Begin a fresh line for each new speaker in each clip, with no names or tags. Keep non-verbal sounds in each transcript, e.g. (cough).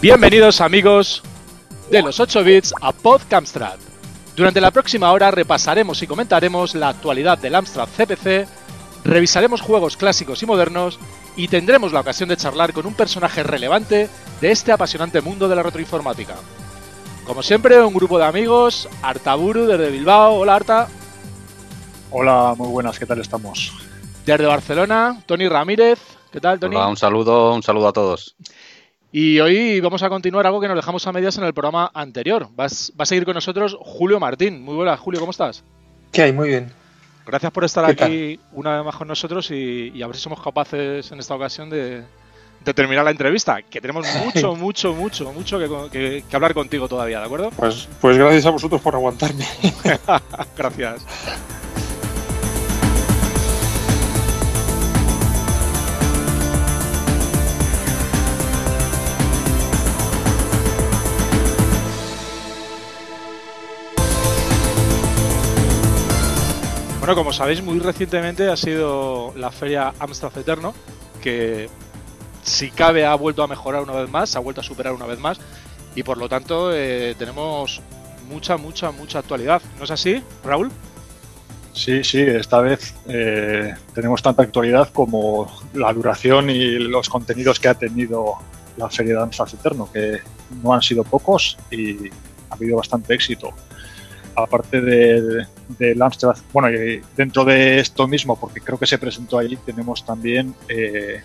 Bienvenidos amigos de los 8 bits a Podcamstrad. Durante la próxima hora repasaremos y comentaremos la actualidad del Amstrad CPC, revisaremos juegos clásicos y modernos y tendremos la ocasión de charlar con un personaje relevante de este apasionante mundo de la retroinformática. Como siempre, un grupo de amigos, Artaburu desde Bilbao. Hola Arta.
Hola, muy buenas, ¿qué tal estamos?
Desde Barcelona, Tony Ramírez. ¿Qué tal, Tony?
Hola, un saludo, un saludo a todos.
Y hoy vamos a continuar algo que nos dejamos a medias en el programa anterior. Vas, va a seguir con nosotros Julio Martín. Muy buenas, Julio, ¿cómo estás?
¿Qué hay? Muy bien.
Gracias por estar aquí una vez más con nosotros y, a ver si somos capaces en esta ocasión de, terminar la entrevista, que tenemos mucho, mucho, mucho, mucho que, que, hablar contigo todavía, ¿de acuerdo?
Pues, pues gracias a vosotros por aguantarme. (laughs)
gracias. Bueno, como sabéis, muy recientemente ha sido la feria Amstrad Eterno, que si cabe ha vuelto a mejorar una vez más, ha vuelto a superar una vez más, y por lo tanto eh, tenemos mucha, mucha, mucha actualidad. ¿No es así, Raúl?
Sí, sí, esta vez eh, tenemos tanta actualidad como la duración y los contenidos que ha tenido la feria de Amstrad Eterno, que no han sido pocos y ha habido bastante éxito aparte del de Amstrad, bueno, dentro de esto mismo, porque creo que se presentó allí, tenemos también eh,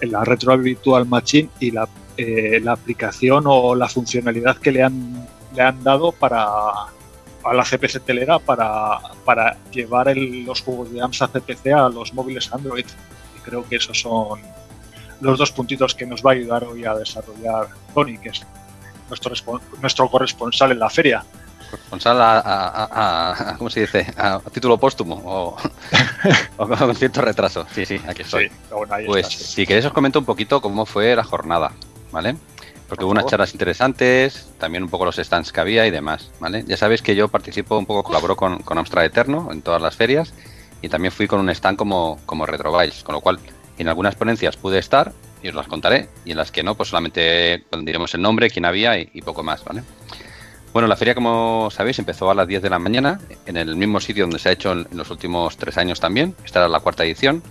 la Retro Virtual Machine y la, eh, la, aplicación o la funcionalidad que le han, le han dado para a la CPC telera para, para llevar los juegos de Amstrad CPC a los móviles Android. Y creo que esos son los dos puntitos que nos va a ayudar hoy a desarrollar Tony, que es nuestro, nuestro corresponsal en la feria
corresponsal a, ¿cómo se dice? A, título póstumo o, (laughs) con cierto retraso. Sí, sí, aquí estoy. pues si queréis os comento un poquito cómo fue la jornada, ¿vale? Porque hubo unas charlas interesantes, también un poco los stands que había y demás, ¿vale? Ya sabéis que yo participo un poco, colaboro con, con Amstrad Eterno en todas las ferias y también fui con un stand como, como Retroviles, con lo cual en algunas ponencias pude estar y os las contaré y en las que no, pues solamente diremos el nombre, quién había y, y poco más, ¿vale? Bueno, la feria, como sabéis, empezó a las 10 de la mañana, en el mismo sitio donde se ha hecho en, los últimos tres años también. Esta era la cuarta edición.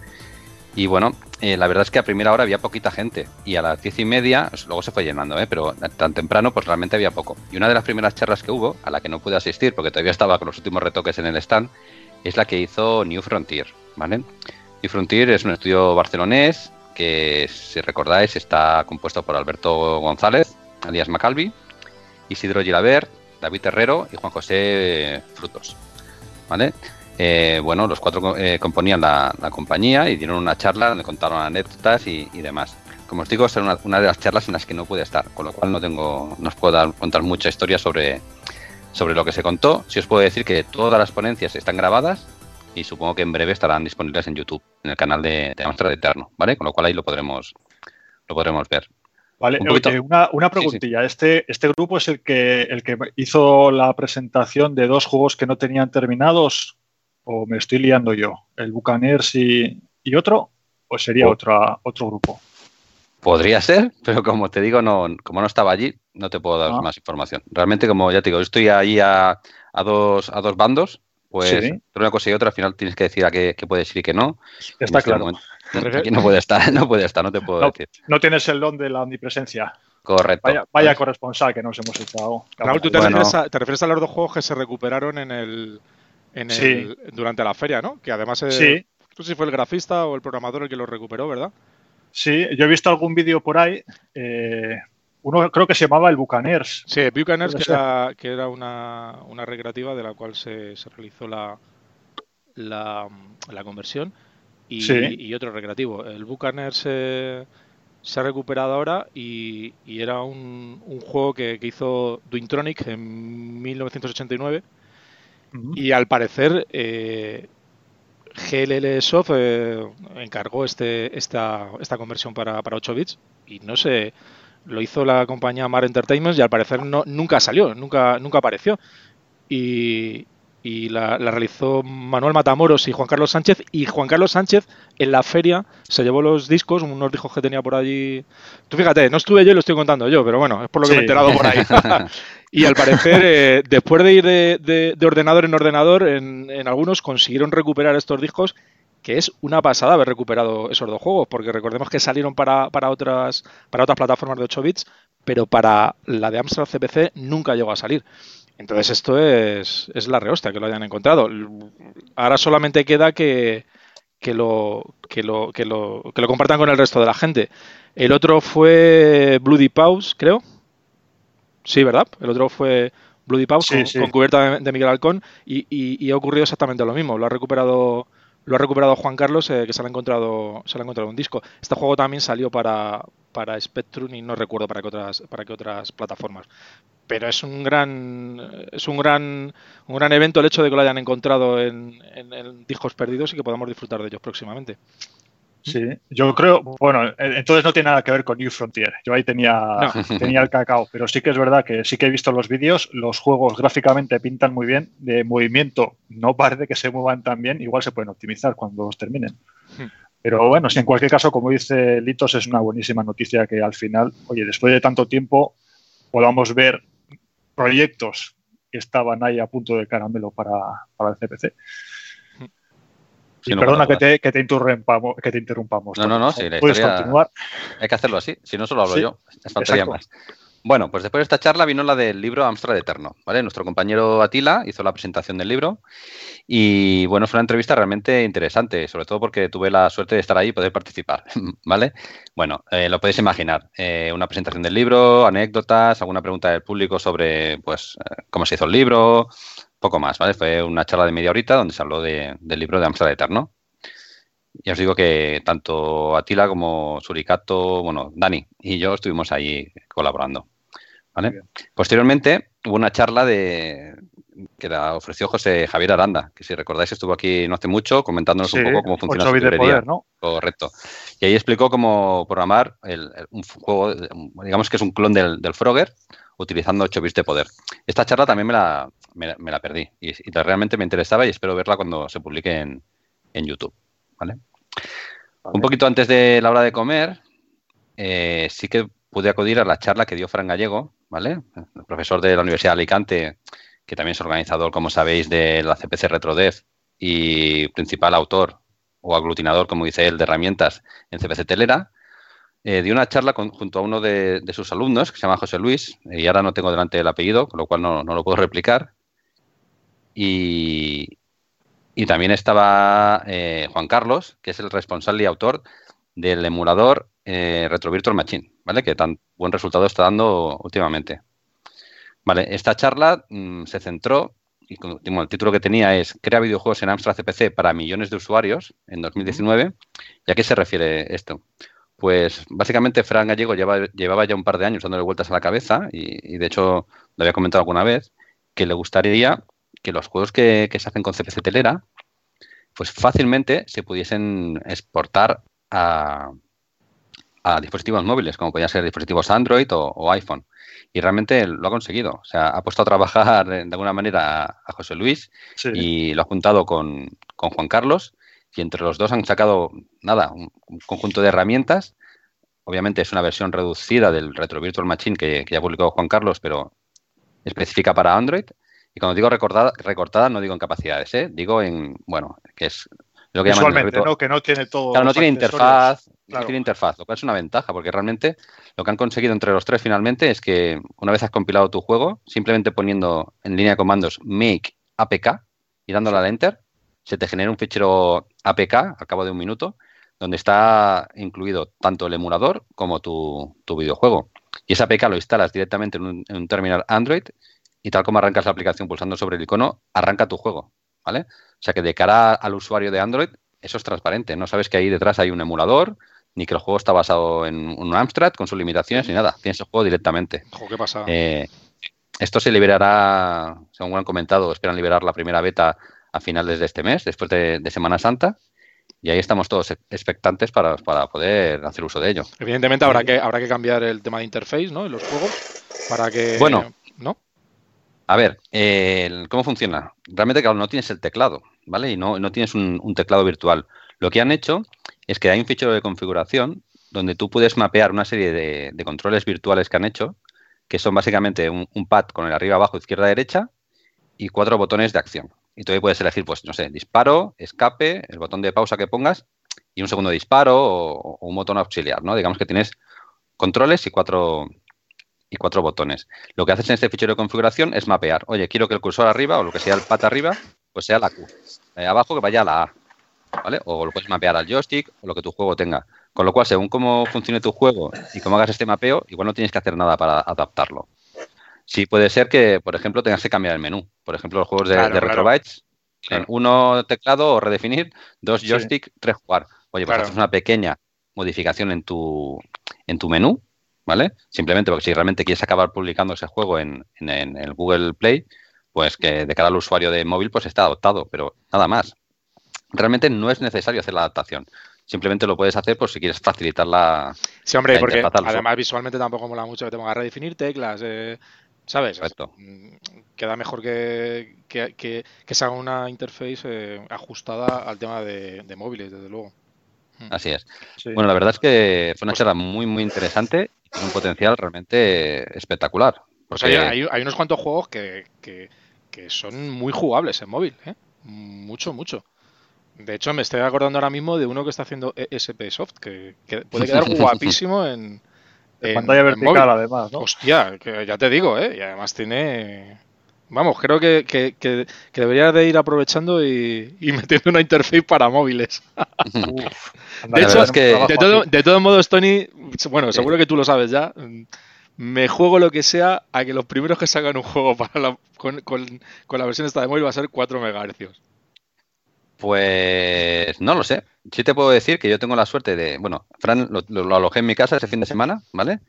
Y bueno, eh, la verdad es que a primera hora había poquita gente. Y a las diez y media, pues, luego se fue llenando, ¿eh? pero tan temprano, pues realmente había poco. Y una de las primeras charlas que hubo, a la que no pude asistir porque todavía estaba con los últimos retoques en el stand, es la que hizo New Frontier, ¿vale? New Frontier es un estudio barcelonés que, si recordáis, está compuesto por Alberto González, alias Macalvi, Isidro Gilabert, David Herrero y Juan José Frutos. ¿Vale? Eh, bueno, los cuatro eh, componían la, compañía y dieron una charla donde contaron anécdotas y, demás. Como os digo, es una, de las charlas en las que no pude estar, con lo cual no tengo, no os puedo contar mucha historia sobre, sobre lo que se contó. Si os puedo decir que todas las ponencias están grabadas y supongo que en breve estarán disponibles en YouTube, en el canal de, de Amstrad Eterno, ¿vale? Con lo cual ahí lo podremos, lo podremos ver.
Vale, una, una, preguntilla. Este, este grupo es el que, el que hizo la presentación de dos juegos que no tenían terminados, o me estoy liando yo, el Buccaneers y, otro, o sería otra, otro grupo.
Podría ser, pero como te digo, no, como no estaba allí, no te puedo dar ah. más información. Realmente, como ya te digo, yo estoy ahí a, a, dos, a dos bandos, pues una cosa y otra, al final tienes que decir a qué, puedes ir y qué no.
Está este claro.
Aquí no puede estar, (laughs) no puede estar, no te puedo decir.
No tienes el don de la omnipresencia.
Correcto.
Vaya, corresponsal que nos hemos echado.
Raúl, ¿tú te, refieres a, los dos juegos que se recuperaron en el, durante la feria, ¿no? Que además,
sí.
no sé si fue el grafista o el programador el que los recuperó, ¿verdad?
Sí, yo he visto algún vídeo por ahí. Eh, uno creo que se llamaba el Bucaners.
Sí, Bucaners, que era, que era una, recreativa de la cual se, realizó la, la, la conversión y, otro recreativo. El Bucaner se, se, ha recuperado ahora y, era un, juego que, hizo Duintronic en 1989 y al parecer eh, GLL Soft eh, encargó este, esta, esta conversión para, para 8 bits y no sé, lo hizo la compañía Mar Entertainment y al parecer no, nunca salió, nunca, nunca apareció. Y, y la, realizó Manuel Matamoros y Juan Carlos Sánchez. Y Juan Carlos Sánchez en la feria se llevó los discos, unos discos que tenía por allí. Tú fíjate, no estuve yo y lo estoy contando yo, pero bueno, es por lo que me he enterado por ahí. (laughs) (laughs) y al parecer, eh, después de ir de, ordenador en ordenador, en, en, algunos consiguieron recuperar estos discos. Que es una pasada haber recuperado esos dos juegos, porque recordemos que salieron para, para otras, para otras plataformas de 8 bits, pero para la de Amstrad CPC nunca llegó a salir. Entonces esto es, es la rehostia que lo hayan encontrado. Ahora solamente queda que, que lo, que lo, que lo, que lo compartan con el resto de la gente. El otro fue Bloody Pause, creo. Sí, ¿verdad? El otro fue Bloody Pause con, cubierta de, Miguel Halcón y, y, ha ocurrido exactamente lo mismo. Lo ha recuperado lo ha recuperado Juan Carlos, eh, que se le ha encontrado se le ha encontrado un disco. Este juego también salió para, para Spectrum y no recuerdo para qué otras para qué otras plataformas pero es un gran es un gran un gran evento el hecho de que lo hayan encontrado en, discos perdidos y que podamos disfrutar de ellos próximamente.
Sí, yo creo, bueno, entonces no tiene nada que ver con New Frontier. Yo ahí tenía, (laughs) tenía el cacao, pero sí que es verdad que sí que he visto los vídeos, los juegos gráficamente pintan muy bien, de movimiento no parece que se muevan tan bien, igual se pueden optimizar cuando los terminen. Hmm. Pero bueno, si en cualquier caso, como dice Litos, es una buenísima noticia que al final, oye, después de tanto tiempo podamos ver proyectos que estaban ahí a punto de caramelo para, el CPC. Perdona que te, que, te interrumpamos, que te interrumpamos.
No, no, no, sí, Puedes continuar. Hay que hacerlo así, si no solo hablo yo. Es más. Bueno, pues después de esta charla vino la del libro Amstrad Eterno, ¿vale? Nuestro compañero Atila hizo la presentación del libro y, bueno, fue una entrevista realmente interesante, sobre todo porque tuve la suerte de estar ahí y poder participar, (laughs) ¿vale? Bueno, eh, lo podéis imaginar, eh, una presentación del libro, anécdotas, alguna pregunta del público sobre, pues, eh, cómo se hizo el libro, poco más, ¿vale? Fue una charla de media horita donde se habló del libro de Amstrad Eterno. Ya os digo que tanto Atila como Suricato, bueno, Dani y yo estuvimos ahí colaborando. Posteriormente hubo una charla de que la ofreció José Javier Aranda, que si recordáis estuvo aquí no hace mucho comentándonos un poco cómo funciona su librería. Correcto. Y ahí explicó cómo programar un juego, digamos que es un clon del, Frogger, utilizando 8 bits de poder. Esta charla también me la, me, la perdí y, realmente me interesaba y espero verla cuando se publique en, YouTube. ¿vale? Un poquito antes de la hora de comer, eh, sí que pude acudir a la charla que dio Fran Gallego, ¿vale? El profesor de la Universidad de Alicante, que también es organizador, como sabéis, de la CPC RetroDev y principal autor o aglutinador, como dice él, de herramientas en CPC Telera, eh, dio una charla junto a uno de, sus alumnos, que se llama José Luis, y ahora no tengo delante el apellido, con lo cual no, lo puedo replicar. Y, también estaba eh, Juan Carlos, que es el responsable y autor del emulador eh, Retro Virtual Machine, ¿vale? Que tan buen resultado está dando últimamente. Vale, esta charla mm, se centró, y el título que tenía es Crea videojuegos en Amstrad CPC para millones de usuarios en 2019. ¿Y a qué se refiere esto? Pues básicamente Fran Gallego llevaba ya un par de años dándole vueltas a la cabeza y, de hecho lo había comentado alguna vez, que le gustaría que los juegos que, que se hacen con CPC Telera pues fácilmente se pudiesen exportar a, dispositivos móviles, como podían ser dispositivos Android o, iPhone. Y realmente lo ha conseguido. O sea, ha puesto a trabajar de alguna manera a, José Luis y lo ha juntado con, Juan Carlos. Y entre los dos han sacado, nada, un, conjunto de herramientas. Obviamente es una versión reducida del Retro Virtual Machine que, ya ha publicado Juan Carlos, pero específica para Android. Y cuando digo recortada, recortada no digo en capacidades, ¿eh? digo en, bueno, que es
lo que Visualmente, ¿no? Que no tiene todo.
Claro, no tiene interfaz, no tiene interfaz, lo cual es una ventaja, porque realmente lo que han conseguido entre los tres finalmente es que una vez has compilado tu juego, simplemente poniendo en línea de comandos make apk y dándole al enter, se te genera un fichero APK al cabo de un minuto, donde está incluido tanto el emulador como tu, videojuego. Y ese APK lo instalas directamente en un, en un, terminal Android y tal como arrancas la aplicación pulsando sobre el icono, arranca tu juego. ¿vale? O sea que de cara al usuario de Android, eso es transparente. No sabes que ahí detrás hay un emulador, ni que el juego está basado en un Amstrad con sus limitaciones, ni nada. Tienes el juego directamente.
¿qué pasa?
Eh, esto se liberará, según han comentado, esperan liberar la primera beta a finales de este mes, después de, Semana Santa. Y ahí estamos todos expectantes para, poder hacer uso de ello.
Evidentemente habrá que, habrá que cambiar el tema de interface, ¿no? En los juegos, para que...
Bueno,
¿no?
A ver, ¿cómo funciona? Realmente, claro, no tienes el teclado, ¿vale? Y no, no tienes un, teclado virtual. Lo que han hecho es que hay un fichero de configuración donde tú puedes mapear una serie de, controles virtuales que han hecho, que son básicamente un, pad con el arriba, abajo, izquierda, derecha y cuatro botones de acción. Y tú ahí puedes elegir, pues, no sé, disparo, escape, el botón de pausa que pongas y un segundo disparo o, o un botón auxiliar, ¿no? Digamos que tienes controles y cuatro, y cuatro botones. Lo que haces en este fichero de configuración es mapear. Oye, quiero que el cursor arriba o lo que sea el pad arriba, pues sea la Q. Eh, abajo que vaya a la A. ¿Vale? O lo puedes mapear al joystick o lo que tu juego tenga. Con lo cual, según cómo funcione tu juego y cómo hagas este mapeo, igual no tienes que hacer nada para adaptarlo. Sí puede ser que, por ejemplo, tengas que cambiar el menú. Por ejemplo, los juegos de, Retrobytes, uno teclado o redefinir, dos joystick, tres jugar. Oye, pues haces una pequeña modificación en tu, en tu menú ¿vale? Simplemente porque si realmente quieres acabar publicando ese juego en, el Google Play, pues que de cara al usuario de móvil pues está adoptado, pero nada más. Realmente no es necesario hacer la adaptación. Simplemente lo puedes hacer por si quieres facilitar la.
Sí, hombre, porque además visualmente tampoco mola mucho que te pongas a redefinir teclas, eh, ¿sabes?
Exacto.
Mm, queda mejor que, que, se haga una interface eh, ajustada al tema de móviles, desde luego.
Mm. Así es. Bueno, la verdad es que fue una charla muy, muy interesante un potencial realmente espectacular.
Pues hay, unos cuantos juegos que, son muy jugables en móvil, ¿eh? Mucho, mucho. De hecho, me estoy acordando ahora mismo de uno que está haciendo ESP Soft, que, puede quedar (laughs) guapísimo en,
pantalla vertical, además, ¿no?
Hostia, que ya te digo, ¿eh? Y además tiene Vamos, creo que, que, debería de ir aprovechando y, (laughs) metiendo una interface para móviles. de hecho, de, todos modos, Tony, bueno, seguro que tú lo sabes ya, me juego lo que sea a que los primeros que sacan un juego para con, la versión esta de móvil va a ser 4 MHz.
Pues no lo sé. Sí te puedo decir que yo tengo la suerte de, bueno, Fran lo, alojé en mi casa ese fin de semana, ¿vale?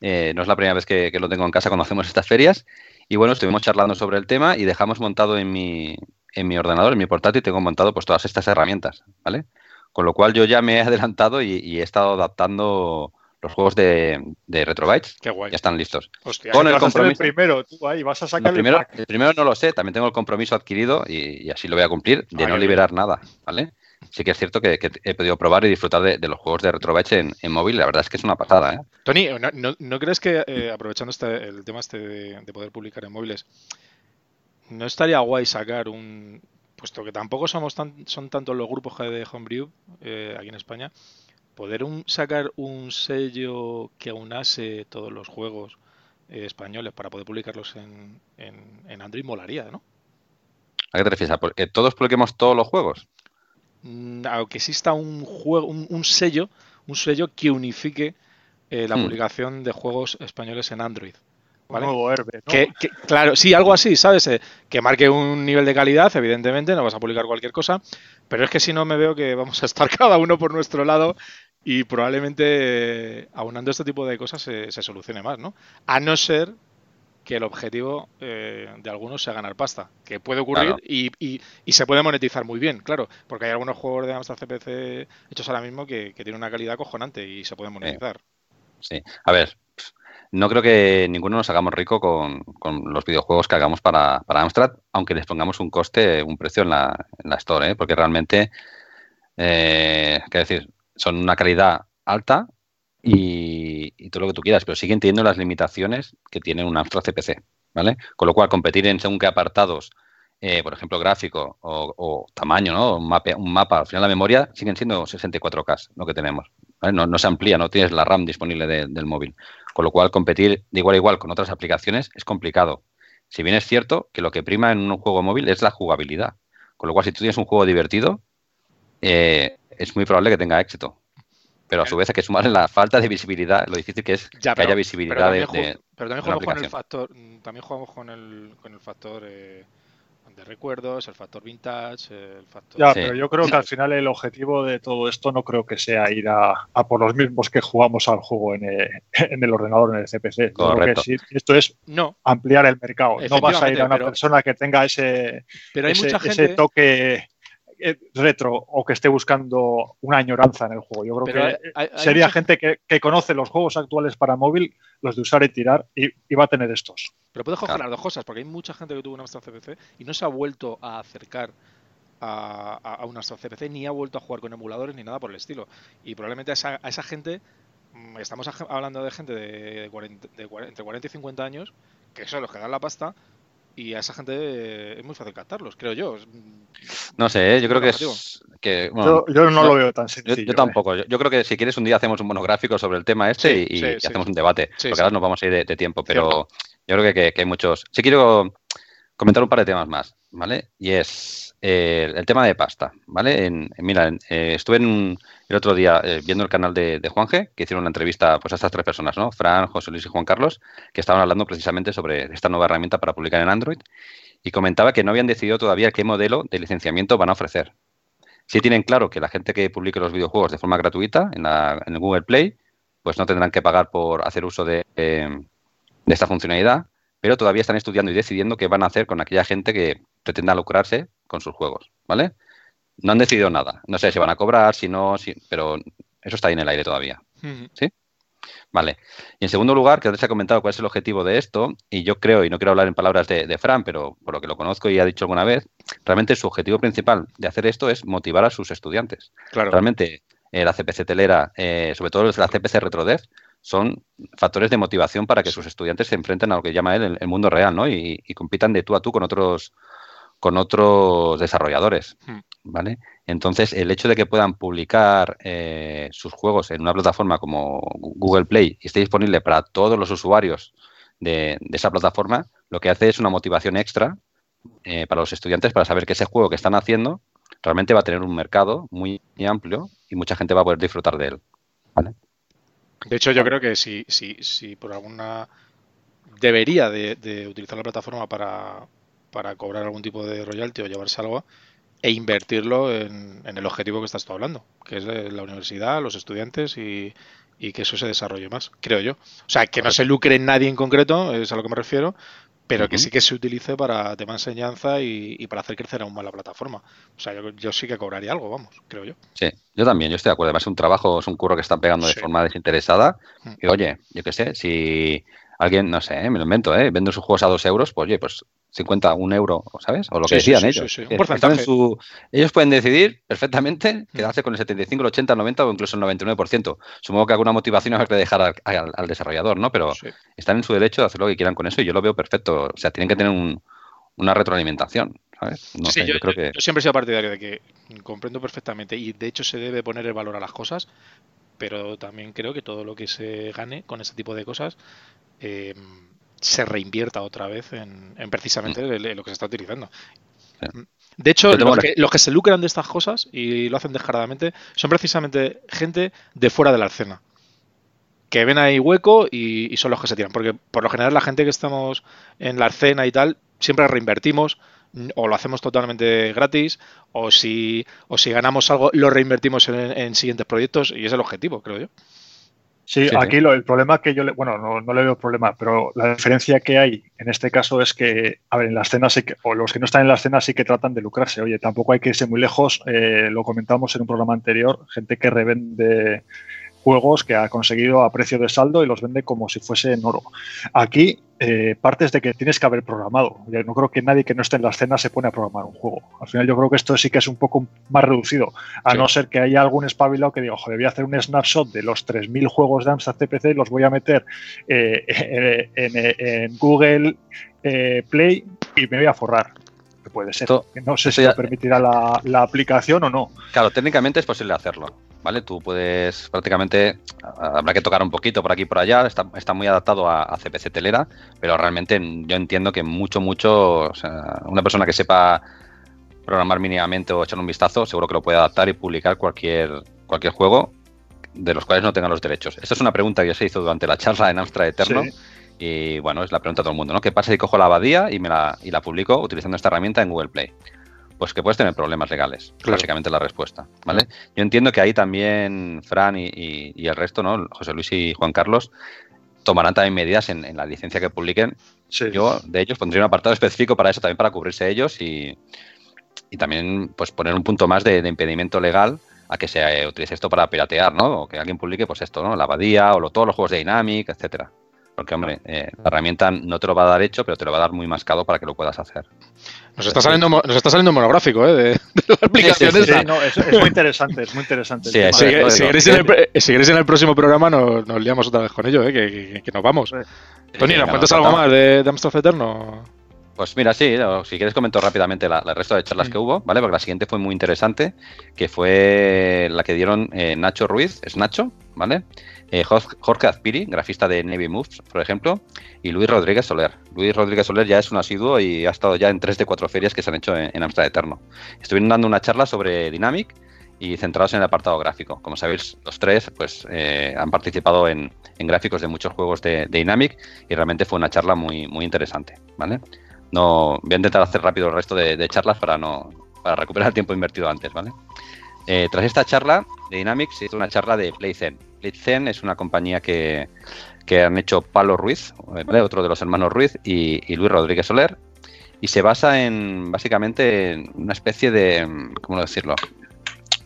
Eh, no es la primera vez que, que, lo tengo en casa cuando hacemos estas ferias y bueno, estuvimos charlando sobre el tema y dejamos montado en mi, en mi ordenador, en mi portátil, tengo montado pues todas estas herramientas, ¿vale? Con lo cual yo ya me he adelantado y, he estado adaptando los juegos de, de Retrobytes.
Qué guay.
Ya están listos.
con el compromiso. El primero, tú ahí vas a sacar
el primero, el, primero no lo sé, también tengo el compromiso adquirido y, así lo voy a cumplir de no liberar nada, ¿vale? sí que es cierto que, he podido probar y disfrutar de, los juegos de Retrobytes en, en, móvil. La verdad es que es una pasada. ¿eh?
Tony, ¿no, crees que, eh, aprovechando este, el tema este de, poder publicar en móviles, no estaría guay sacar un... Puesto que tampoco somos tan, son tantos los grupos de Homebrew eh, aquí en España, poder sacar un sello que aunase todos los juegos eh, españoles para poder publicarlos en, en, Android molaría, ¿no?
¿A qué te refieres? ¿Porque todos publiquemos todos los juegos?
Mm, aunque exista un juego, un, sello, un sello que unifique eh, la hmm. publicación de juegos españoles en Android.
¿vale? nuevo Herbe,
que, claro, sí, algo así, ¿sabes? Eh, que marque un nivel de calidad, evidentemente, no vas a publicar cualquier cosa, pero es que si no me veo que vamos a estar (laughs) cada uno por nuestro lado y probablemente eh, aunando este tipo de cosas se, se, solucione más, ¿no? A no ser que el objetivo eh, de algunos sea ganar pasta, que puede ocurrir y, y, se puede monetizar muy bien, claro, porque hay algunos juegos de Amstrad CPC hechos ahora mismo que, tienen una calidad cojonante y se pueden monetizar.
Sí, a ver, no creo que ninguno nos hagamos rico con, los videojuegos que hagamos para, para, Amstrad, aunque les pongamos un coste, un precio en la, en la Store, ¿eh? porque realmente, eh, decir, son una calidad alta y, todo lo que tú quieras, pero siguen teniendo las limitaciones que tiene un Amstrad CPC, ¿vale? Con lo cual, competir en según qué apartados, eh, por ejemplo, gráfico o, tamaño, ¿no? Un mapa, un mapa, al final la memoria siguen siendo 64K lo que tenemos, no, se amplía, no tienes la RAM disponible del móvil. Con lo cual, competir de igual a igual con otras aplicaciones es complicado. Si bien es cierto que lo que prima en un juego móvil es la jugabilidad. Con lo cual, si tú tienes un juego divertido, eh, es muy probable que tenga éxito pero a su vez hay que sumarle la falta de visibilidad, lo difícil que es que haya visibilidad
pero
de,
Pero también jugamos con el factor, también jugamos con el, con el factor eh, de recuerdos, el factor vintage, el factor...
Ya, pero yo creo que al final el objetivo de todo esto no creo que sea ir a, por los mismos que jugamos al juego en el, (laughs) en el ordenador, en el CPC.
Correcto.
Que esto es ampliar el mercado. No vas a ir a una persona que tenga ese,
pero hay mucha
gente... ese toque retro o que esté buscando una añoranza en el juego. Yo creo que sería gente que, conoce los juegos actuales para móvil, los de usar y tirar, y, va a tener estos.
Pero puedes coger las dos cosas, porque hay mucha gente que tuvo una Amstrad CPC y no se ha vuelto a acercar a, a, una Amstrad CPC ni ha vuelto a jugar con emuladores ni nada por el estilo. Y probablemente a esa, a esa gente, mm, estamos hablando de gente de, de, entre 40 y 50 años, que son los que dan la pasta, y a esa gente eh, es muy fácil captarlos, creo yo.
No sé, ¿eh? yo creo que es. Que,
yo, no, lo veo tan sencillo.
Yo, tampoco. Yo, creo que si quieres un día hacemos un monográfico sobre el tema este y, hacemos un debate. porque ahora nos vamos a ir de, tiempo, pero yo creo que, hay muchos. Sí quiero comentar un par de temas más, ¿vale? Y es eh, el tema de pasta, ¿vale? En, mira, estuve en el otro día viendo el canal de, de Juan G, que hicieron una entrevista pues, a estas tres personas, ¿no? Fran, José Luis y Juan Carlos, que estaban hablando precisamente sobre esta nueva herramienta para publicar en Android y comentaba que no habían decidido todavía qué modelo de licenciamiento van a ofrecer. Si tienen claro que la gente que publique los videojuegos de forma gratuita en, el Google Play, pues no tendrán que pagar por hacer uso eh, de, esta funcionalidad, pero todavía están estudiando y decidiendo qué van a hacer con aquella gente que pretenda lucrarse con sus juegos, ¿vale? No han decidido nada. No sé si van a cobrar, si no, si, pero eso está ahí en el aire todavía. ¿Sí? Vale. Y en segundo lugar, que antes ha comentado cuál es el objetivo de esto, y yo creo, y no quiero hablar en palabras de, Fran, pero por lo que lo conozco y ha dicho alguna vez, realmente su objetivo principal de hacer esto es motivar a sus estudiantes. Claro. Realmente eh, la CPC telera, eh, sobre todo la CPC RetroDev, son factores de motivación para que sus estudiantes se enfrenten a lo que llama él el, mundo real, ¿no? Y, y, compitan de tú a tú con otros con otros desarrolladores, hmm. ¿vale? Entonces, el hecho de que puedan publicar eh, sus juegos en una plataforma como Google Play y esté disponible para todos los usuarios de, esa plataforma, lo que hace es una motivación extra eh, para los estudiantes para saber que ese juego que están haciendo realmente va a tener un mercado muy, amplio y mucha gente va a poder disfrutar de él.
De hecho, yo creo que si, si, si por alguna debería de utilizar la plataforma para para cobrar algún tipo de royalty o llevarse algo e invertirlo en, el objetivo que estás hablando, que es la universidad, los estudiantes y, que eso se desarrolle más, creo yo. O sea, que no se lucre en nadie en concreto, es a lo que me refiero, pero que sí que se utilice para tema enseñanza y, para hacer crecer aún más la plataforma. O sea, yo, sí que cobraría algo, vamos, creo yo.
Sí, yo también, yo estoy de acuerdo. Además, es un trabajo, es un curro que están pegando de forma desinteresada. Mm. Y oye, yo qué sé, si alguien, no sé, me lo invento, ¿eh? vende sus juegos a dos euros, pues oye, pues 50, un euro, ¿sabes? O lo que decían ellos. ellos pueden decidir perfectamente mm. quedarse con el 75, el 80, el 90 o incluso el 99%. Supongo que alguna motivación habrá que dejar al, desarrollador, ¿no? Pero están en su derecho de hacer lo que quieran con eso y yo lo veo perfecto. O sea, tienen que tener una retroalimentación. ¿sabes?
No sé, yo, creo que... yo siempre he sido partidario de que comprendo perfectamente y de hecho se debe poner el valor a las cosas, pero también creo que todo lo que se gane con ese tipo de cosas eh, se reinvierta otra vez en, precisamente mm. lo que se está utilizando. De hecho, los que, se lucran de estas cosas y lo hacen descaradamente son precisamente gente de fuera de la escena. Que ven ahí hueco y, son los que se tiran. Porque por lo general la gente que estamos en la escena y tal, siempre reinvertimos o lo hacemos totalmente gratis o si, o si ganamos algo lo reinvertimos en siguientes proyectos y es el objetivo, creo yo.
Sí, aquí lo, el problema que yo le, bueno, no, le veo problema, pero la diferencia que hay en este caso es que, a ver, en la escena sí que, o los que no están en la escena sí que tratan de lucrarse. Oye, tampoco hay que irse muy lejos, eh, lo comentamos en un programa anterior, gente que revende juegos que ha conseguido a precio de saldo y los vende como si fuese en oro. Aquí eh, partes de que tienes que haber programado. Yo no creo que nadie que no esté en la escena se pone a programar un juego. Al final yo creo que esto sí que es un poco más reducido, a no ser que haya algún espabilado que diga, joder, voy a hacer un snapshot de los 3.000 juegos de Amstrad CPC y los voy a meter eh, (laughs) en, Google eh, Play y me voy a forrar puede ser. no sé si lo permitirá la, la, aplicación o no.
Claro, técnicamente es posible hacerlo. ¿Vale? Tú puedes prácticamente, habrá que tocar un poquito por aquí y por allá, está, está muy adaptado a, CPC Telera, pero realmente yo entiendo que mucho, mucho, o sea, una persona que sepa programar mínimamente o echar un vistazo, seguro que lo puede adaptar y publicar cualquier, cualquier juego de los cuales no tenga los derechos. Esta es una pregunta que se hizo durante la charla en Amstrad Eterno. Y bueno, es la pregunta de todo el mundo, ¿no? ¿Qué pasa si cojo la abadía y me la, y la publico utilizando esta herramienta en Google Play? Pues que puedes tener problemas legales. Básicamente la respuesta, ¿vale? Yo entiendo que ahí también Fran y, el resto, ¿no? José Luis y Juan Carlos, tomarán también medidas en, la licencia que publiquen. Yo, de ellos, pondría un apartado específico para eso, también para cubrirse ellos y, también pues poner un punto más de, impedimento legal a que se utilice esto para piratear, ¿no? O que alguien publique, pues esto, ¿no? La abadía o todos los juegos de Dynamic, etcétera. Porque, hombre, eh, la herramienta no te lo va a dar hecho, pero te lo va a dar muy mascado para que lo puedas hacer.
Nos está saliendo, nos está saliendo monográfico, ¿eh? De, de aplicaciones.
Sí, no, es, muy interesante, es muy interesante.
si, queréis en el, en el, próximo programa, nos, nos, liamos otra vez con ello, ¿eh? Que, que, nos vamos. Tony, ¿nos cuentas algo más de, de Amstrad Eterno?
Pues mira, sí, si quieres comento rápidamente la, el resto de charlas que hubo, ¿vale? Porque la siguiente fue muy interesante, que fue la que dieron eh, Nacho Ruiz, es Nacho, ¿vale? Eh, Jorge Azpiri, grafista de Navy Moves, por ejemplo, y Luis Rodríguez Soler. Luis Rodríguez Soler ya es un asiduo y ha estado ya en tres de cuatro ferias que se han hecho en, Amstrad Eterno. Estuvieron dando una charla sobre Dynamic y centrados en el apartado gráfico. Como sabéis, los tres pues eh, han participado en, gráficos de muchos juegos de, de, Dynamic y realmente fue una charla muy, muy interesante, ¿vale? No, voy a intentar hacer rápido el resto de, charlas para no para recuperar el tiempo invertido antes, ¿vale? Eh, tras esta charla de Dynamics se hizo una charla de PlayZen. PlayZen es una compañía que, han hecho Palo Ruiz, otro de los hermanos Ruiz, y, Luis Rodríguez Soler, y se basa en básicamente en una especie de, ¿cómo decirlo?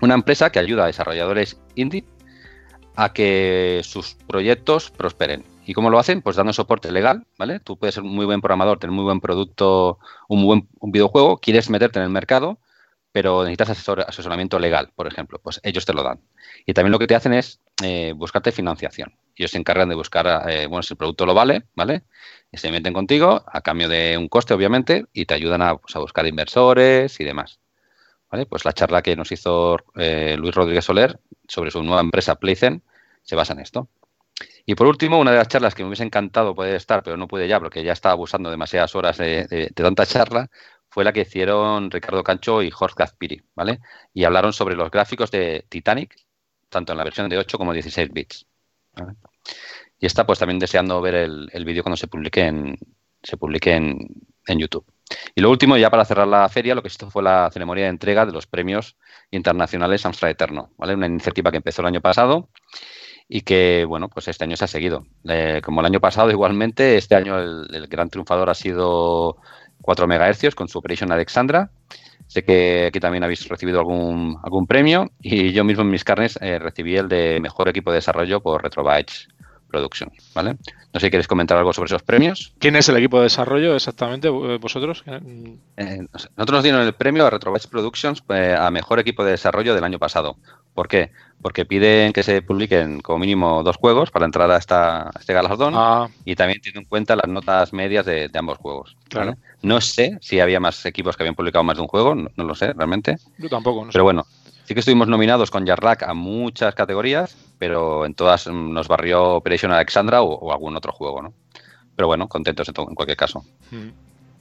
Una empresa que ayuda a desarrolladores indie a que sus proyectos prosperen. ¿Y cómo lo hacen? Pues dando soporte legal, ¿vale? Tú puedes ser un muy buen programador, tener muy buen producto, un buen un videojuego, quieres meterte en el mercado, pero necesitas asesoramiento legal, por ejemplo, pues ellos te lo dan. Y también lo que te hacen es eh, buscarte financiación. Ellos se encargan de buscar, eh, bueno, si el producto lo vale, ¿vale? Y se meten contigo a cambio de un coste, obviamente, y te ayudan a, pues, buscar inversores y demás. ¿Vale? Pues la charla que nos hizo eh, Luis Rodríguez Soler sobre su nueva empresa Playzen se basa en esto. Y por último, una de las charlas que me hubiese encantado poder estar, pero no pude ya porque ya estaba abusando demasiadas horas de, tanta charla, fue la que hicieron Ricardo Cancho y Jorge Gazpiri, ¿vale? Y hablaron sobre los gráficos de Titanic, tanto en la versión de 8 como 16 bits. Y está pues también deseando ver el, vídeo cuando se publique en, se publique en, en, YouTube. Y lo último, ya para cerrar la feria, lo que hizo fue la ceremonia de entrega de los premios internacionales Amstrad Eterno, ¿vale? Una iniciativa que empezó el año pasado y que, bueno, pues este año se ha seguido. Eh, como el año pasado, (laughs) igualmente, este año el, gran triunfador ha sido 4 MHz con su Operation Alexandra. Sé que aquí también habéis recibido algún, algún premio y yo mismo en mis carnes eh, recibí el de mejor equipo de desarrollo por Retrobytes Production, ¿vale? No sé si queréis comentar algo sobre esos premios.
¿Quién es el equipo de desarrollo exactamente, eh, vosotros?
nosotros nos dieron el premio a Retrobytes Productions a mejor equipo de desarrollo del año pasado. ¿Por qué? Porque piden que se publiquen como mínimo dos juegos para entrar a, esta, este galardón ah. y también tienen en cuenta las notas medias de, ambos juegos. Claro. No sé si había más equipos que habían publicado más de un juego, no, lo sé realmente.
Yo tampoco, no
Pero bueno, sí que estuvimos nominados con Jarlac a muchas categorías, pero en todas nos barrió Operation Alexandra o, algún otro juego, ¿no? Pero bueno, contentos en, cualquier caso.
Mm.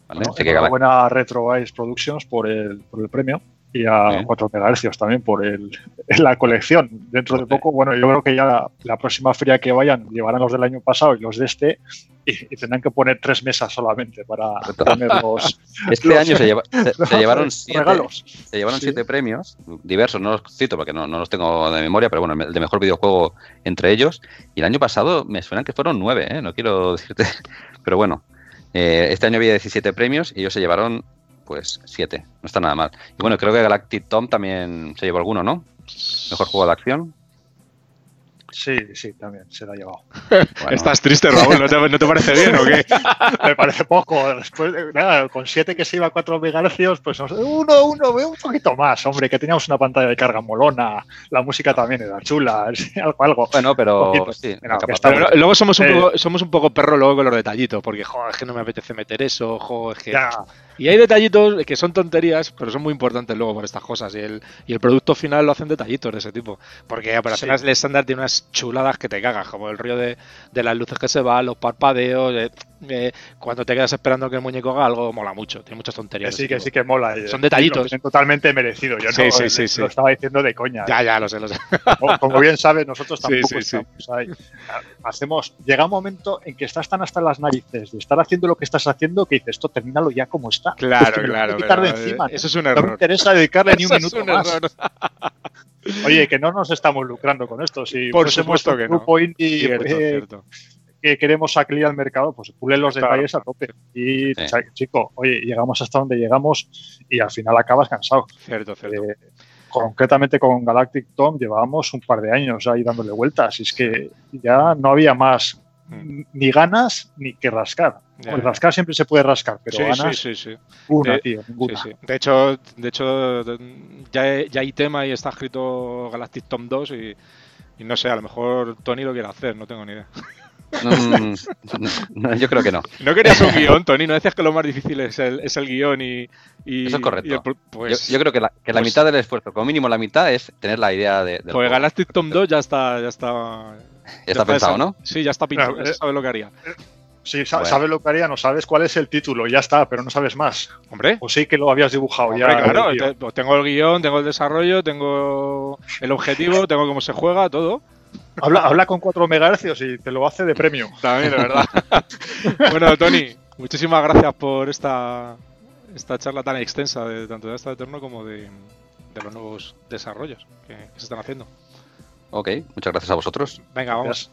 ¿Vale? buena Retro Productions por el, por el premio y a 4 MHz también por el, (laughs) la colección. Dentro de poco, bueno, yo creo que ya la, próxima feria que vayan llevarán los del año pasado y los de este y, tendrán que poner tres mesas solamente para tener los. (laughs)
Este año se, (laughs) llevaron siete, regalos. Se llevaron siete premios diversos, no los cito porque no, no, los tengo de memoria, pero bueno, el de mejor videojuego entre ellos. Y el año pasado me suenan que fueron nueve, ¿eh? no quiero (laughs) decirte, pero bueno. Eh, este año había 17 premios y ellos se llevaron pues 7. No está nada mal. Y bueno, creo que Galactic Tom también se llevó alguno, ¿no? Mejor juego de acción.
Sí, sí, también se lo ha llevado. (laughs)
Estás triste, Raúl, ¿No te, parece bien o qué? (laughs)
Me parece poco. Después, nada, con 7 que se iba a 4 megahercios, pues uno, uno, un poquito más, hombre, que teníamos una pantalla de carga molona, la música también era chula, (laughs) algo, algo.
Bueno, pero, sí,
luego somos un, poco, somos un poco perro luego con los detallitos, porque, joder, es que no me apetece meter eso, joder, es que... Y hay detallitos que son tonterías, pero son muy importantes luego por estas cosas. Y el, y el producto final lo hacen detallitos de ese tipo. Porque Operaciones sí. estándar tiene unas chuladas que te cagas, como el río de, de las luces que se van, los parpadeos. Eh, eh, cuando te quedas esperando que el muñeco haga algo, mola mucho. Tiene muchas tonterías.
sí, que sí que mola.
Son detallitos.
totalmente merecido. Yo no sí, sí, lo estaba diciendo de coña.
Ya, ya, lo sé, lo sé.
Como, bien sabes, nosotros (laughs) tampoco estamos ahí. Hacemos, llega un momento en que estás tan hasta las narices de estar haciendo lo que estás haciendo que dices, esto termínalo ya como está.
Claro, (laughs) claro.
de encima,
eso es un error.
No me interesa dedicarle ni un minuto más. (laughs) Oye, que no nos estamos lucrando con esto. Si
Por supuesto que
grupo indie eh, que queremos salir al mercado, pues pule los detalles a tope. Y, chico, oye, llegamos hasta donde llegamos y al final acabas cansado.
Cierto, cierto. Eh,
concretamente con Galactic Tom llevábamos un par de años ahí dándole vueltas. Y es que ya no había más. Ni ganas ni que rascar. rascar siempre se puede rascar, pero ganas
sí, sí,
una,
de,
tío, ninguna.
De hecho, de hecho ya, ya, hay tema y está escrito Galactic Tom 2 y, y no sé, a lo mejor Tony lo quiere hacer, no tengo ni idea.
No, yo creo que no.
No querías un guion, Tony, no decías que lo más difícil es el, es el guion y,
Eso es correcto. Pues yo, creo que la, que la pues mitad del esfuerzo, como mínimo la mitad, es tener la idea de.
Pues Galactic Tom 2 ya está. Ya está,
ya está pensado, ¿no?
Sí, ya está pensado, ya sabe lo que haría.
Sí, sabes lo que haría, no sabes cuál es el título, ya está, pero no sabes más.
Hombre.
O sí que lo habías dibujado ya.
Claro, tengo el guion, tengo el desarrollo, tengo el objetivo, (laughs) tengo cómo se juega, todo.
Habla, habla con 4 megahercios y te lo hace de premio. (laughs)
También, de verdad. (laughs) bueno, Tony, muchísimas gracias por esta, esta charla tan extensa de tanto de esta Eterno como de, los nuevos desarrollos que, se están haciendo.
Ok, muchas gracias a vosotros.
Venga, vamos.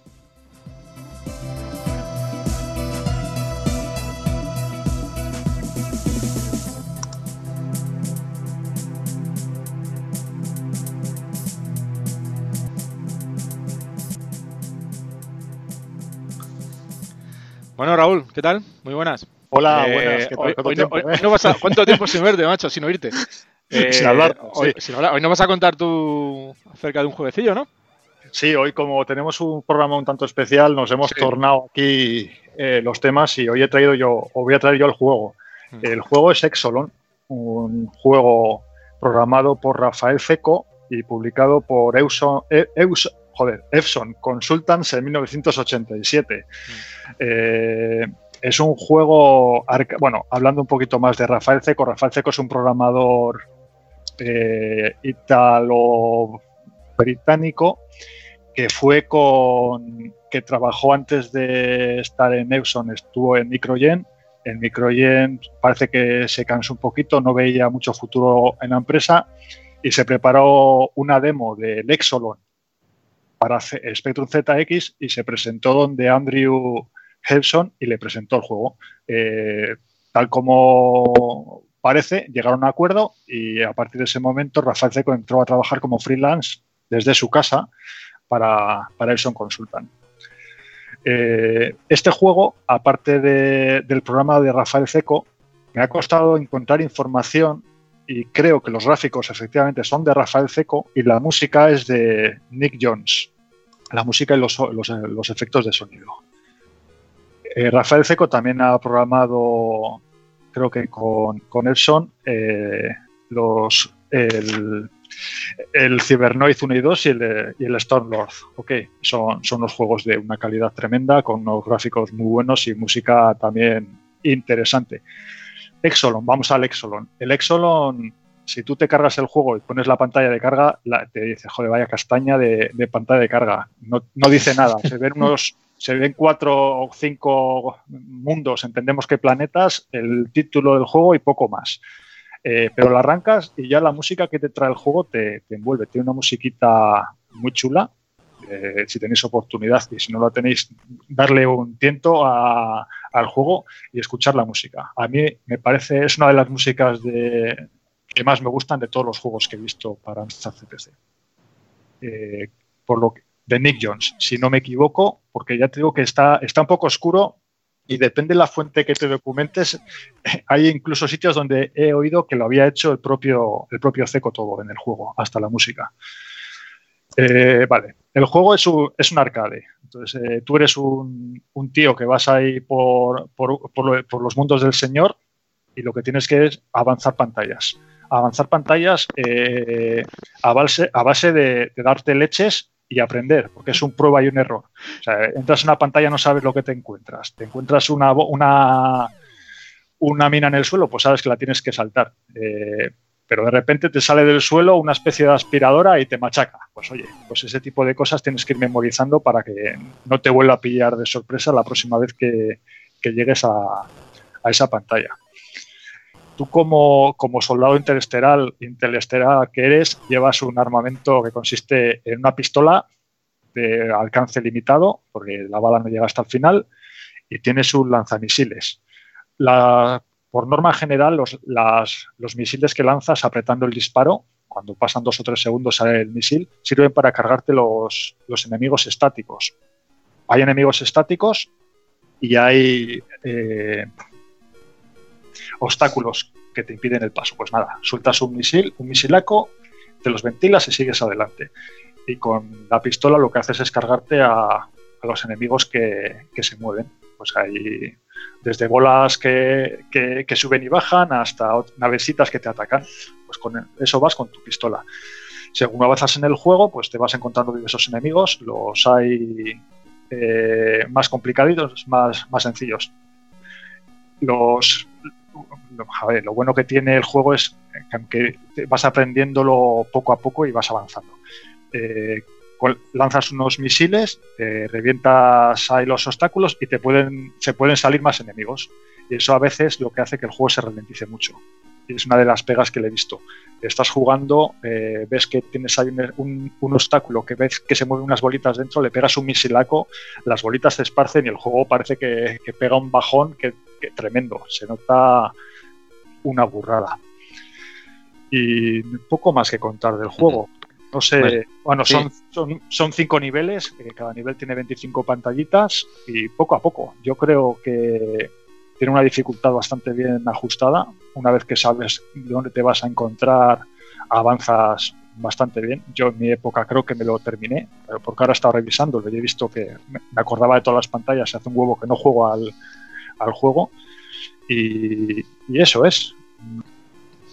Bueno, Raúl, ¿qué tal? Muy buenas.
Hola, eh, buenas. ¿Qué
tal? Hoy, no, vas a, ¿Cuánto tiempo sin verte, macho? Sin oírte. (laughs)
sin hablar.
Eh, hoy, sin hablar. Hoy nos vas a contar tú acerca de un jueguecillo, ¿no?
Sí, hoy como tenemos un programa un tanto especial, nos hemos tornado aquí eh, los temas y hoy he traído yo, o voy a traer yo el juego. Mm. El juego es Exolon, un juego programado por Rafael Feco y publicado por Euson, joder, Epson Consultants en 1987. Mm. Eh, es un juego, bueno, hablando un poquito más de Rafael Ceco, Rafael Ceco es un programador eh, italo-británico que fue con, que trabajó antes de estar en Epson, estuvo en Microgen. En Microgen parece que se cansó un poquito, no veía mucho futuro en la empresa y se preparó una demo del Exolon, para Spectrum ZX y se presentó donde Andrew Helson y le presentó el juego. Eh, tal como parece, llegaron a un acuerdo y a partir de ese momento Rafael Seco entró a trabajar como freelance desde su casa para, para Elson Consultant. Eh, este juego, aparte del programa de Rafael Seco, me ha costado encontrar información y creo que los gráficos efectivamente son de Rafael Seco y la música es de Nick Jones la música y los, los, efectos de sonido. Eh, Rafael Seco también ha programado, creo que con, con Epson, eh, los, el, el Cybernoid 1 y 2 y el, y el Stormlord. Okay, son, son los juegos de una calidad tremenda, con unos gráficos muy buenos y música también interesante. Exolon, vamos al Exolon. El Exolon si tú te cargas el juego y pones la pantalla de carga, te dice, joder, vaya castaña de, pantalla de carga. No, dice nada. Se ven unos, se ven cuatro o cinco mundos, entendemos que planetas, el título del juego y poco más. Eh, pero la arrancas y ya la música que te trae el juego te, envuelve. Tiene una musiquita muy chula. Eh, si tenéis oportunidad y si no la tenéis, darle un tiento al juego y escuchar la música. A mí me parece, es una de las músicas de, que más me gustan de todos los juegos que he visto para Amstrad CPC. Eh, por lo de Nick Jones, si no me equivoco, porque ya te digo que está, está un poco oscuro y depende de la fuente que te documentes. Hay incluso sitios donde he oído que lo había hecho el propio, el propio Ceco todo en el juego, hasta la música. Eh, vale, el juego es un, arcade. Entonces, eh, tú eres un, tío que vas ahí por, por, los mundos del Señor y lo que tienes que es avanzar pantallas avanzar pantallas eh, a base de, darte leches y aprender, porque es un prueba y un error. Entras en una pantalla no sabes lo que te encuentras. Te encuentras una, una, una mina en el suelo, pues sabes que la tienes que saltar. Eh, pero de repente te sale del suelo una especie de aspiradora y te machaca. Pues oye, pues ese tipo de cosas tienes que ir memorizando para que no te vuelva a pillar de sorpresa la próxima vez que, llegues a, a esa pantalla tú como, soldado interestelar, interestelar que eres, llevas un armamento que consiste en una pistola de alcance limitado, porque la bala no llega hasta el final, y tienes un lanzamisiles. por norma general, los, misiles que lanzas apretando el disparo, cuando pasan dos o tres segundos sale el misil, sirven para cargarte los, los enemigos estáticos. hay enemigos estáticos y hay eh, obstáculos que te impiden el paso. Pues nada, sueltas un misil, un misilaco, te los ventilas y sigues adelante. Y con la pistola lo que haces es cargarte a, los enemigos que, se mueven. Pues hay desde bolas que, que, suben y bajan hasta navesitas que te atacan. Pues con eso vas con tu pistola. Según avanzas en el juego, pues te vas encontrando diversos enemigos. Los hay eh, más complicaditos, más, más sencillos. Los, lo bueno que tiene el juego es que vas aprendiéndolo poco a poco y vas avanzando. Eh, lanzas unos misiles, revientas ahí los obstáculos y te pueden, se pueden salir más enemigos. Y eso a veces lo que hace que el juego se ralentice mucho. Y es una de las pegas que le he visto. Estás jugando, eh, ves que tienes ahí un, obstáculo, que ves que se mueven unas bolitas dentro, le pegas un misilaco, las bolitas se esparcen y el juego parece que, pega un bajón que, tremendo. Se nota una burrada. Y poco más que contar del juego. No sé, bueno, son, son, cinco niveles, cada nivel tiene 25 pantallitas y poco a poco. Yo creo que tiene una dificultad bastante bien ajustada. Una vez que sabes dónde te vas a encontrar, avanzas bastante bien. Yo en mi época creo que me lo terminé, porque ahora he estado revisando y he visto que me acordaba de todas las pantallas, hace un huevo que no juego al, al juego. Y, y, eso es.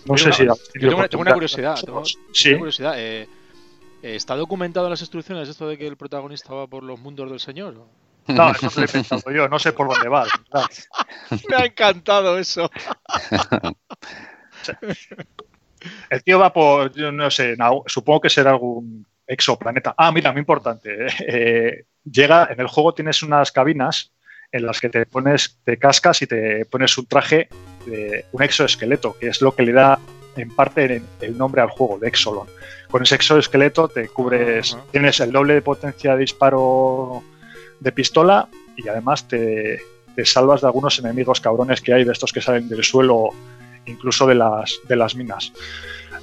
No sé si. Yo tengo, una, curiosidad. sí. curiosidad. Eh, ¿Está documentado en las instrucciones esto de que el protagonista va por los mundos del Señor?
No, eso lo he pensado yo, no sé por dónde va. (laughs)
Me ha encantado eso. (laughs)
El tío va por, yo no sé, supongo que será algún exoplaneta. Ah, mira, muy importante. Eh, eh, llega, en el juego tienes unas cabinas en las que te pones, te cascas y te pones un traje, de un exoesqueleto, que es lo que le da en parte el nombre al juego, de Exolon. Con ese exoesqueleto te cubres, tienes el doble de potencia de disparo de pistola y además te, salvas de algunos enemigos cabrones que hay, de estos que salen del suelo, incluso de las, de las minas.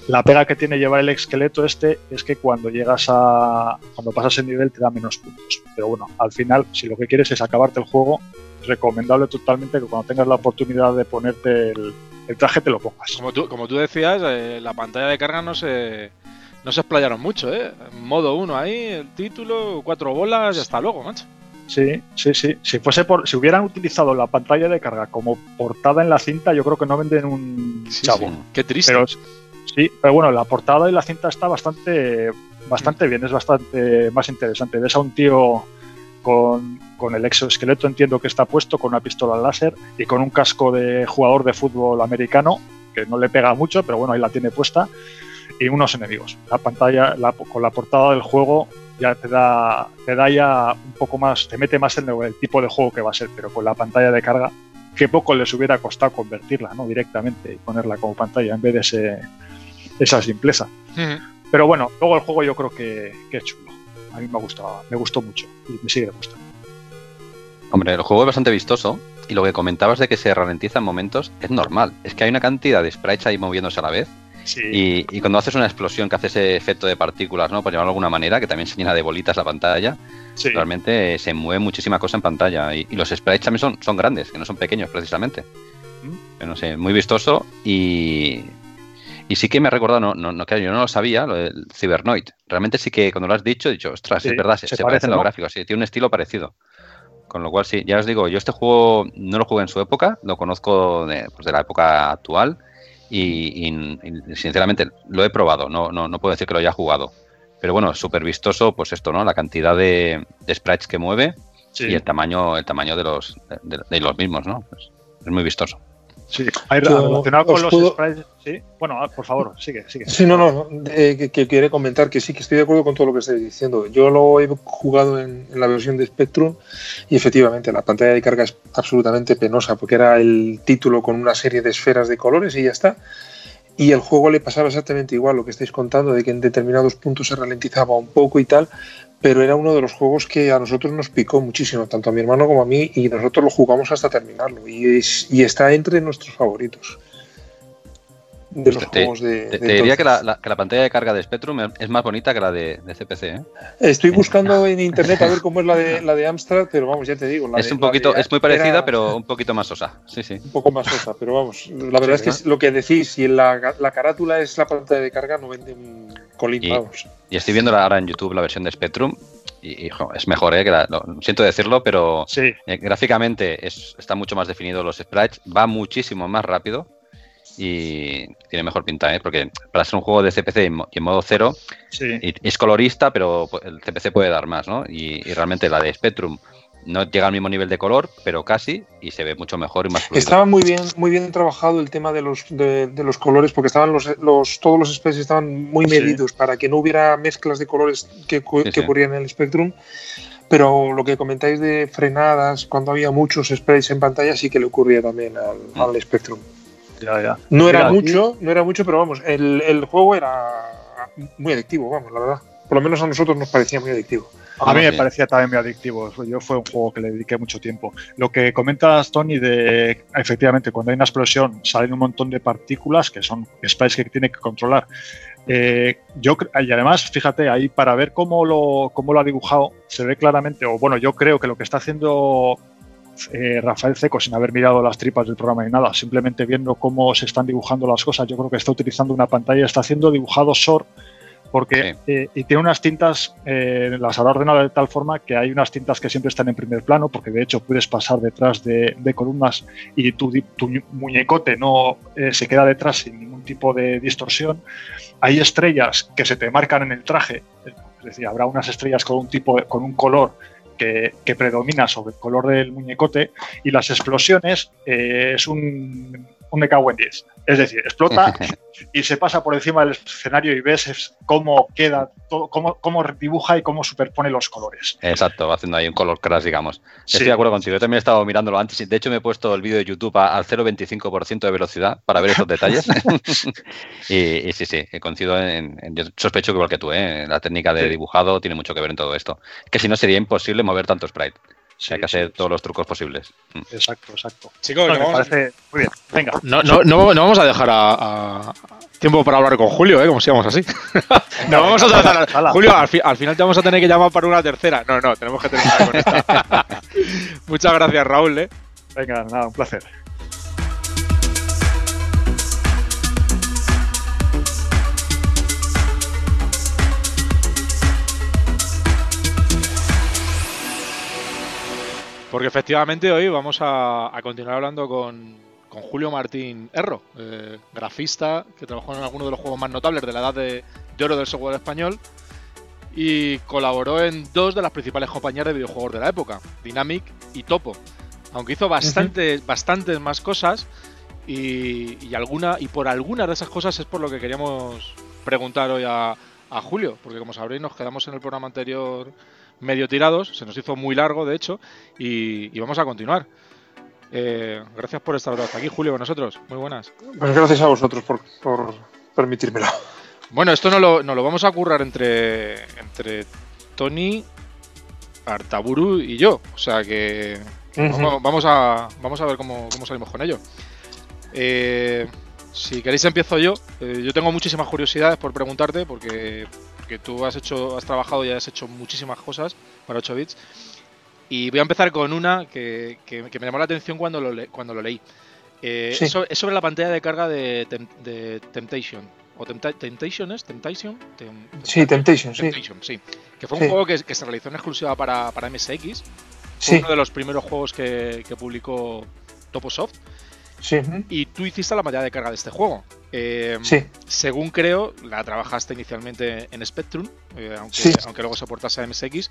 La pega que tiene llevar el esqueleto este es que cuando llegas a. cuando pasas el nivel te da menos puntos. Pero bueno, al final, si lo que quieres es acabarte el juego, recomendable totalmente que cuando tengas la oportunidad de ponerte el, traje te lo pongas.
Como tú, como tú decías, eh, la pantalla de carga no se, no se explayaron mucho, ¿eh? Modo 1 ahí, el título, cuatro bolas y hasta luego, macho.
Sí, sí, sí. Si fuese por, si hubieran utilizado la pantalla de carga como portada en la cinta, yo creo que no venden un chavo.
Qué triste.
Pero, sí, pero bueno, la portada de la cinta está bastante, bastante bien, es bastante más interesante. Ves a un tío con, con, el exoesqueleto, entiendo que está puesto, con una pistola láser y con un casco de jugador de fútbol americano, que no le pega mucho, pero bueno, ahí la tiene puesta y unos enemigos. La pantalla, con la portada del juego ya te da, te da ya un poco más, te mete más en el, tipo de juego que va a ser, pero con la pantalla de carga, que poco les hubiera costado convertirla, ¿no? Directamente y ponerla como pantalla en vez de ese, esa simpleza. Pero bueno, luego el juego yo creo que, que es chulo. A mí me gustado, me gustó mucho y me sigue gustando.
Hombre, el juego es bastante vistoso y lo que comentabas de que se ralentiza en momentos es normal. Es que hay una cantidad de sprites ahí moviéndose a la vez y, cuando haces una explosión que hace ese efecto de partículas, ¿no? Por llamarlo de alguna manera, que también se llena de bolitas la pantalla, realmente se mueve muchísima cosa en pantalla. Y, los sprites también son, son grandes, que no son pequeños precisamente. Mm. no sé, muy vistoso y, y sí que me ha recordado, no, no, no, yo no lo sabía, lo del Cybernoid. Realmente sí que cuando lo has dicho, he dicho, ostras, es verdad, se, parecen los gráficos, sí, tiene un estilo parecido. Con lo cual, sí, ya os digo, yo este juego no lo jugué en su época, lo conozco de, pues de la época actual y, sinceramente lo he probado, no, no, no, puedo decir que lo haya jugado. Pero bueno, súper vistoso, pues esto, ¿no? La cantidad de, sprites que mueve y el tamaño, el tamaño de los, de, los mismos, ¿no? Pues es muy vistoso.
Sí, hay relacionado con los sprites. Sí, bueno, ah, por favor, sigue, sigue.
Sí, no, no, que, quiere comentar que sí, que estoy de acuerdo con todo lo que estáis diciendo. Yo lo he jugado en, la versión de Spectrum y efectivamente la pantalla de carga es absolutamente penosa porque era el título con una serie de esferas de colores y ya está. Y el juego le pasaba exactamente igual lo que estáis contando, de que en determinados puntos se ralentizaba un poco y tal, pero era uno de los juegos que a nosotros nos picó muchísimo, tanto a mi hermano como a mí, y nosotros lo jugamos hasta terminarlo, y, y está entre nuestros favoritos. De los juegos de.
Te, diría que la, pantalla de carga de Spectrum es más bonita que la de, CPC. ¿eh?
Estoy buscando en internet a ver cómo es la de (laughs) la de Amstrad, pero vamos, ya te digo.
es un poquito, es muy parecida, pero un poquito más sosa. Sí, sí.
Un poco más sosa, pero vamos. La verdad es que lo que decís, si la, la carátula es la pantalla de carga, no venden colín,
y, y estoy viendo ahora en YouTube la versión de Spectrum y, es mejor, ¿eh? siento decirlo, pero eh, gráficamente está mucho más definido los sprites, va muchísimo más rápido y tiene mejor pinta, ¿eh? porque para ser un juego de CPC y en modo cero es colorista, pero el CPC puede dar más, ¿no? Y, realmente la de Spectrum no llega al mismo nivel de color, pero casi, y se ve mucho mejor y más fluido.
Estaba muy bien, muy bien trabajado el tema de los, de, los colores, porque estaban los, los, todos los sprites estaban muy medidos para que no hubiera mezclas de colores que, que ocurrían en el Spectrum. Pero lo que comentáis de frenadas, cuando había muchos sprites en pantalla, sí que le ocurría también al, mm. al Spectrum. No era mucho, no era mucho, pero vamos, el, el, juego era muy adictivo, vamos, la verdad. Por lo menos a nosotros nos parecía muy adictivo.
A mí me parecía también muy adictivo. Yo fue un juego que le dediqué mucho tiempo. Lo que comentas, Tony, de efectivamente cuando hay una explosión salen un montón de partículas que son sprites que tiene que controlar. Eh, yo y además, fíjate, ahí para ver cómo lo, cómo lo ha dibujado, se ve claramente, o bueno, yo creo que lo que está haciendo eh, Rafael Ceco sin haber mirado las tripas del programa ni nada, simplemente viendo cómo se están dibujando las cosas, yo creo que está utilizando una pantalla, está haciendo dibujado SOR porque eh, y tiene unas tintas, eh, las habrá ordenado de tal forma que hay unas tintas que siempre están en primer plano, porque de hecho puedes pasar detrás de, columnas y tu, muñecote no se queda detrás sin ningún tipo de distorsión. Hay estrellas que se te marcan en el traje, es decir, habrá unas estrellas con un tipo, con un color que, predomina sobre el color del muñecote y las explosiones eh, es un me cago en 10. Es decir, explota (laughs) y se pasa por encima del escenario y ves cómo queda, todo, cómo, cómo dibuja y cómo superpone los colores.
Exacto, haciendo ahí un color crash, digamos. Estoy de acuerdo contigo. Yo también he estado mirándolo antes. De hecho, me he puesto el vídeo de YouTube al 0,25% de velocidad para ver esos detalles. (laughs) (laughs) y, sí, sí, coincido en, Yo sospecho que igual que tú, ¿eh? la técnica de dibujado tiene mucho que ver en todo esto. Que si no sería imposible mover tanto sprite hay que hacer todos los trucos posibles.
Mm. Exacto, exacto. Chicos, me parece muy bien. Venga.
No, no, no, no vamos a dejar a, tiempo para hablar con Julio, ¿eh? Como si íbamos así. (laughs) no, vamos a tratar. Julio, al, al, final te vamos a tener que llamar para una tercera. No, no, tenemos que terminar con esta. (laughs) Muchas gracias, Raúl, ¿eh?
Venga, nada, un placer.
Porque efectivamente hoy vamos a, continuar hablando con, Julio Martín Erro, eh, grafista que trabajó en algunos de los juegos más notables de la edad de, oro del software español y colaboró en dos de las principales compañías de videojuegos de la época, Dynamic y Topo. Aunque hizo bastantes, bastantes más cosas y, alguna, y por algunas de esas cosas es por lo que queríamos preguntar hoy a, a Julio, porque como sabréis nos quedamos en el programa anterior medio tirados, se nos hizo muy largo de hecho, y, vamos a continuar. Eh, gracias por estar hasta aquí, Julio, con nosotros. Muy buenas.
Pues gracias a vosotros por, por permitírmelo.
Bueno, esto no lo, lo vamos a currar entre, entre Tony, Artaburu y yo. O sea que vamos, a, vamos a ver cómo, cómo salimos con ello. Eh, si queréis empiezo yo. Eh, yo tengo muchísimas curiosidades por preguntarte porque, tú has hecho, has trabajado y has hecho muchísimas cosas para 8 bits. Y voy a empezar con una que, me llamó la atención cuando lo, cuando lo leí. Eh, es, sobre, la pantalla de carga de, Temptation. ¿O Temptation es? ¿Temptation?
sí, Temptation,
sí. Que fue un juego que, se realizó en exclusiva para, para MSX. Fue uno de los primeros juegos que, publicó Toposoft. Y tú hiciste la mayoría de carga de este juego. Eh, según creo, la trabajaste inicialmente en Spectrum, eh, aunque, aunque, luego soportase a MSX.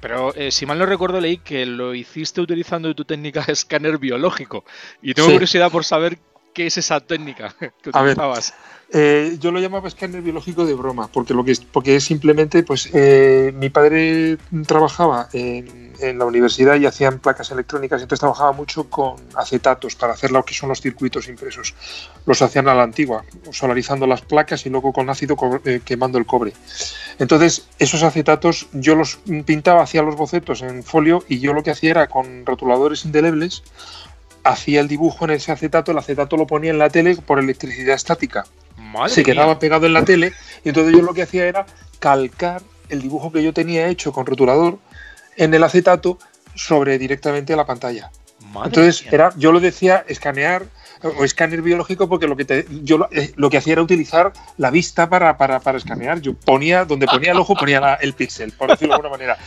Pero eh, si mal no recuerdo, leí que lo hiciste utilizando tu técnica de escáner biológico. Y tengo curiosidad por saber qué es esa técnica (laughs) que utilizabas.
Eh, yo lo llamaba escáner biológico de broma, porque lo que es, porque es simplemente, pues, eh, mi padre trabajaba en, la universidad y hacían placas electrónicas, entonces trabajaba mucho con acetatos para hacer lo que son los circuitos impresos. Los hacían a la antigua, solarizando las placas y luego con ácido eh, quemando el cobre. Entonces, esos acetatos yo los pintaba, hacía los bocetos en folio y yo lo que hacía era con rotuladores indelebles hacía el dibujo en ese acetato, el acetato lo ponía en la tele por electricidad estática. se quedaba pegado en la tele y entonces yo lo que hacía era calcar el dibujo que yo tenía hecho con rotulador en el acetato sobre directamente la pantalla. entonces era, yo lo decía escanear o escáner biológico porque lo que yo eh, lo, que hacía era utilizar la vista para, para, para, escanear. Yo ponía, donde ponía el ojo, ponía el píxel, por decirlo de alguna manera.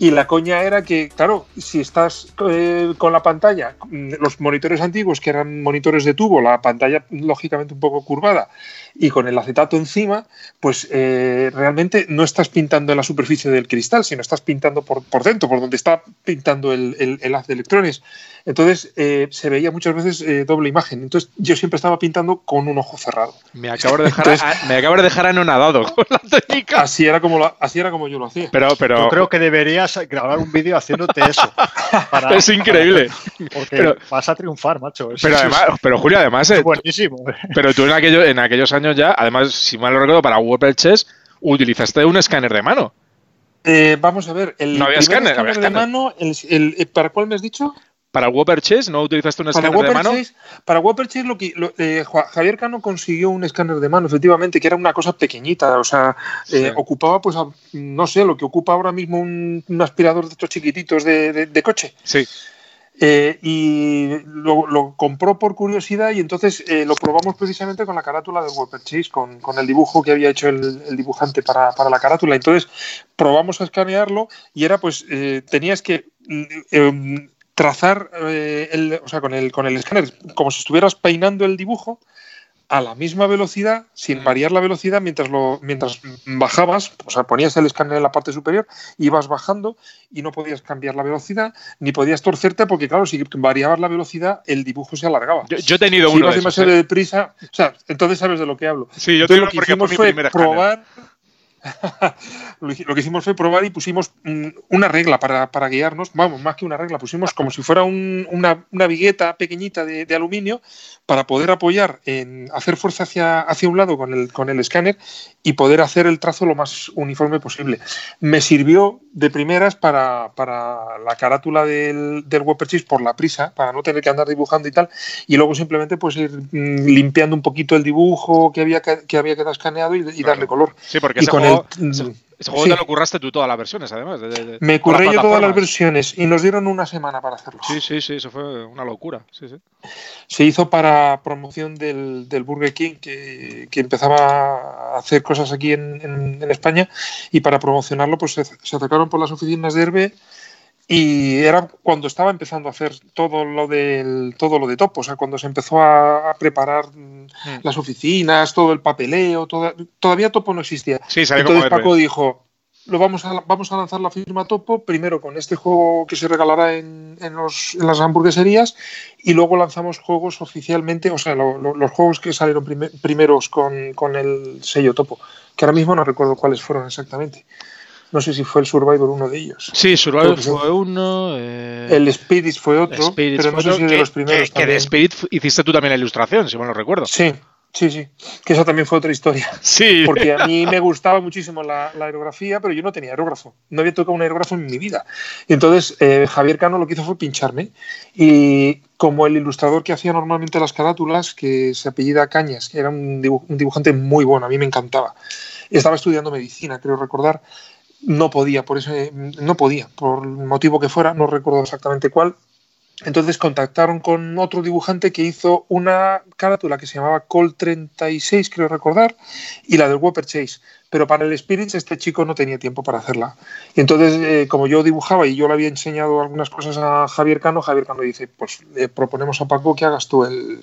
Y la coña era que, claro, si estás eh, con la pantalla, los monitores antiguos, que eran monitores de tubo, la pantalla lógicamente un poco curvada, y con el acetato encima, pues eh, realmente no estás pintando en la superficie del cristal, sino estás pintando por, por dentro, por donde está pintando el, el, haz de electrones. Entonces eh, se veía muchas veces eh, doble imagen. Entonces yo siempre estaba pintando con un ojo cerrado.
Me acabo de dejar, me acabo de dejar anonadado con la técnica.
Así era como, así era como yo lo hacía.
Pero, pero... Yo creo que grabar un vídeo haciéndote eso. (laughs)
es increíble. (laughs)
porque vas a triunfar, macho.
pero, además, pero Julio, además...
Es buenísimo.
Pero tú en, aquello, en aquellos años ya, además, si mal lo recuerdo, para Wordle Chess utilizaste un escáner de mano.
Eh, vamos a ver,
el no había escáner,
de mano, ¿para cuál me has dicho?
¿Para Whopper Chase no utilizaste un escáner de mano?
para Whopper Chase lo que, eh, Javier Cano consiguió un escáner de mano, efectivamente, que era una cosa pequeñita, o sea, eh, ocupaba, pues, no sé, lo que ocupa ahora mismo un, aspirador de estos chiquititos de, coche.
Sí.
Eh, y lo, compró por curiosidad y entonces lo probamos precisamente con la carátula de Whopper Chase, con, el dibujo que había hecho el, dibujante para, para, la carátula. Entonces probamos a escanearlo y era pues, tenías que trazar eh, el, o sea, con el, con el escáner como si estuvieras peinando el dibujo a la misma velocidad, sin mm. variar la velocidad, mientras lo mientras bajabas, o sea, ponías el escáner en la parte superior, ibas bajando y no podías cambiar la velocidad, ni podías torcerte, porque claro, si variabas la velocidad, el dibujo se alargaba.
Yo, he tenido uno.
Ibas demasiado ¿eh? deprisa, o sea, entonces sabes de lo que hablo.
Sí, yo tengo lo que hicimos fue
probar. (laughs) lo que hicimos fue probar y pusimos mm, una regla para, guiarnos, vamos, más que una regla, pusimos como si fuera una, una, vigueta pequeñita de, aluminio para poder apoyar en hacer fuerza hacia, hacia un lado con el, con el escáner y poder hacer el trazo lo más uniforme posible. Me sirvió de primeras para, la carátula del, del Cheese por la prisa, para no tener que andar dibujando y tal, y luego simplemente pues ir mm, limpiando un poquito el dibujo que había que, había quedado escaneado y, darle color.
Sí, porque con el, ese juego te lo curraste tú todas las versiones, además.
Me curré yo todas las versiones y nos dieron una semana para hacerlo.
Sí, sí, sí, eso fue una locura. Sí, sí.
Se hizo para promoción del, Burger King, que, empezaba a hacer cosas aquí en, España, y para promocionarlo pues se, se atacaron por las oficinas de Herbe y era cuando estaba empezando a hacer todo lo del todo lo de Topo, o sea, cuando se empezó a, preparar mm. las oficinas, todo el papeleo, todavía Topo no existía.
Sí,
Entonces Paco dijo, lo vamos a, vamos a lanzar la firma Topo, primero con este juego que se regalará en, en, los, en las hamburgueserías y luego lanzamos juegos oficialmente, o sea, los juegos que salieron primeros con, con el sello Topo, que ahora mismo no recuerdo cuáles fueron exactamente. No sé si fue el Survivor uno de ellos.
Sí, Survivor fue uno. Eh,
el Spirit fue otro. pero no sé si de los primeros.
Que, de Spirit hiciste tú también la ilustración, si mal no recuerdo.
Sí, sí, sí. Que esa también fue otra historia. (laughs)
Sí.
Porque a mí me gustaba muchísimo la, aerografía, pero yo no tenía aerógrafo. No había tocado un aerógrafo en mi vida. Y entonces eh, Javier Cano lo que hizo fue pincharme. Y como el ilustrador que hacía normalmente las carátulas, que se apellida Cañas, que era un, un dibujante muy bueno, a mí me encantaba. Estaba estudiando medicina, creo recordar no podía, por ese, no podía, por el motivo que fuera, no recuerdo exactamente cuál. Entonces contactaron con otro dibujante que hizo una carátula que se llamaba Col 36, creo recordar, y la del Whopper Chase. Pero para el Spirits este chico no tenía tiempo para hacerla. Y entonces, eh, como yo dibujaba y yo le había enseñado algunas cosas a Javier Cano, Javier Cano dice, pues le proponemos a Paco que hagas tú el,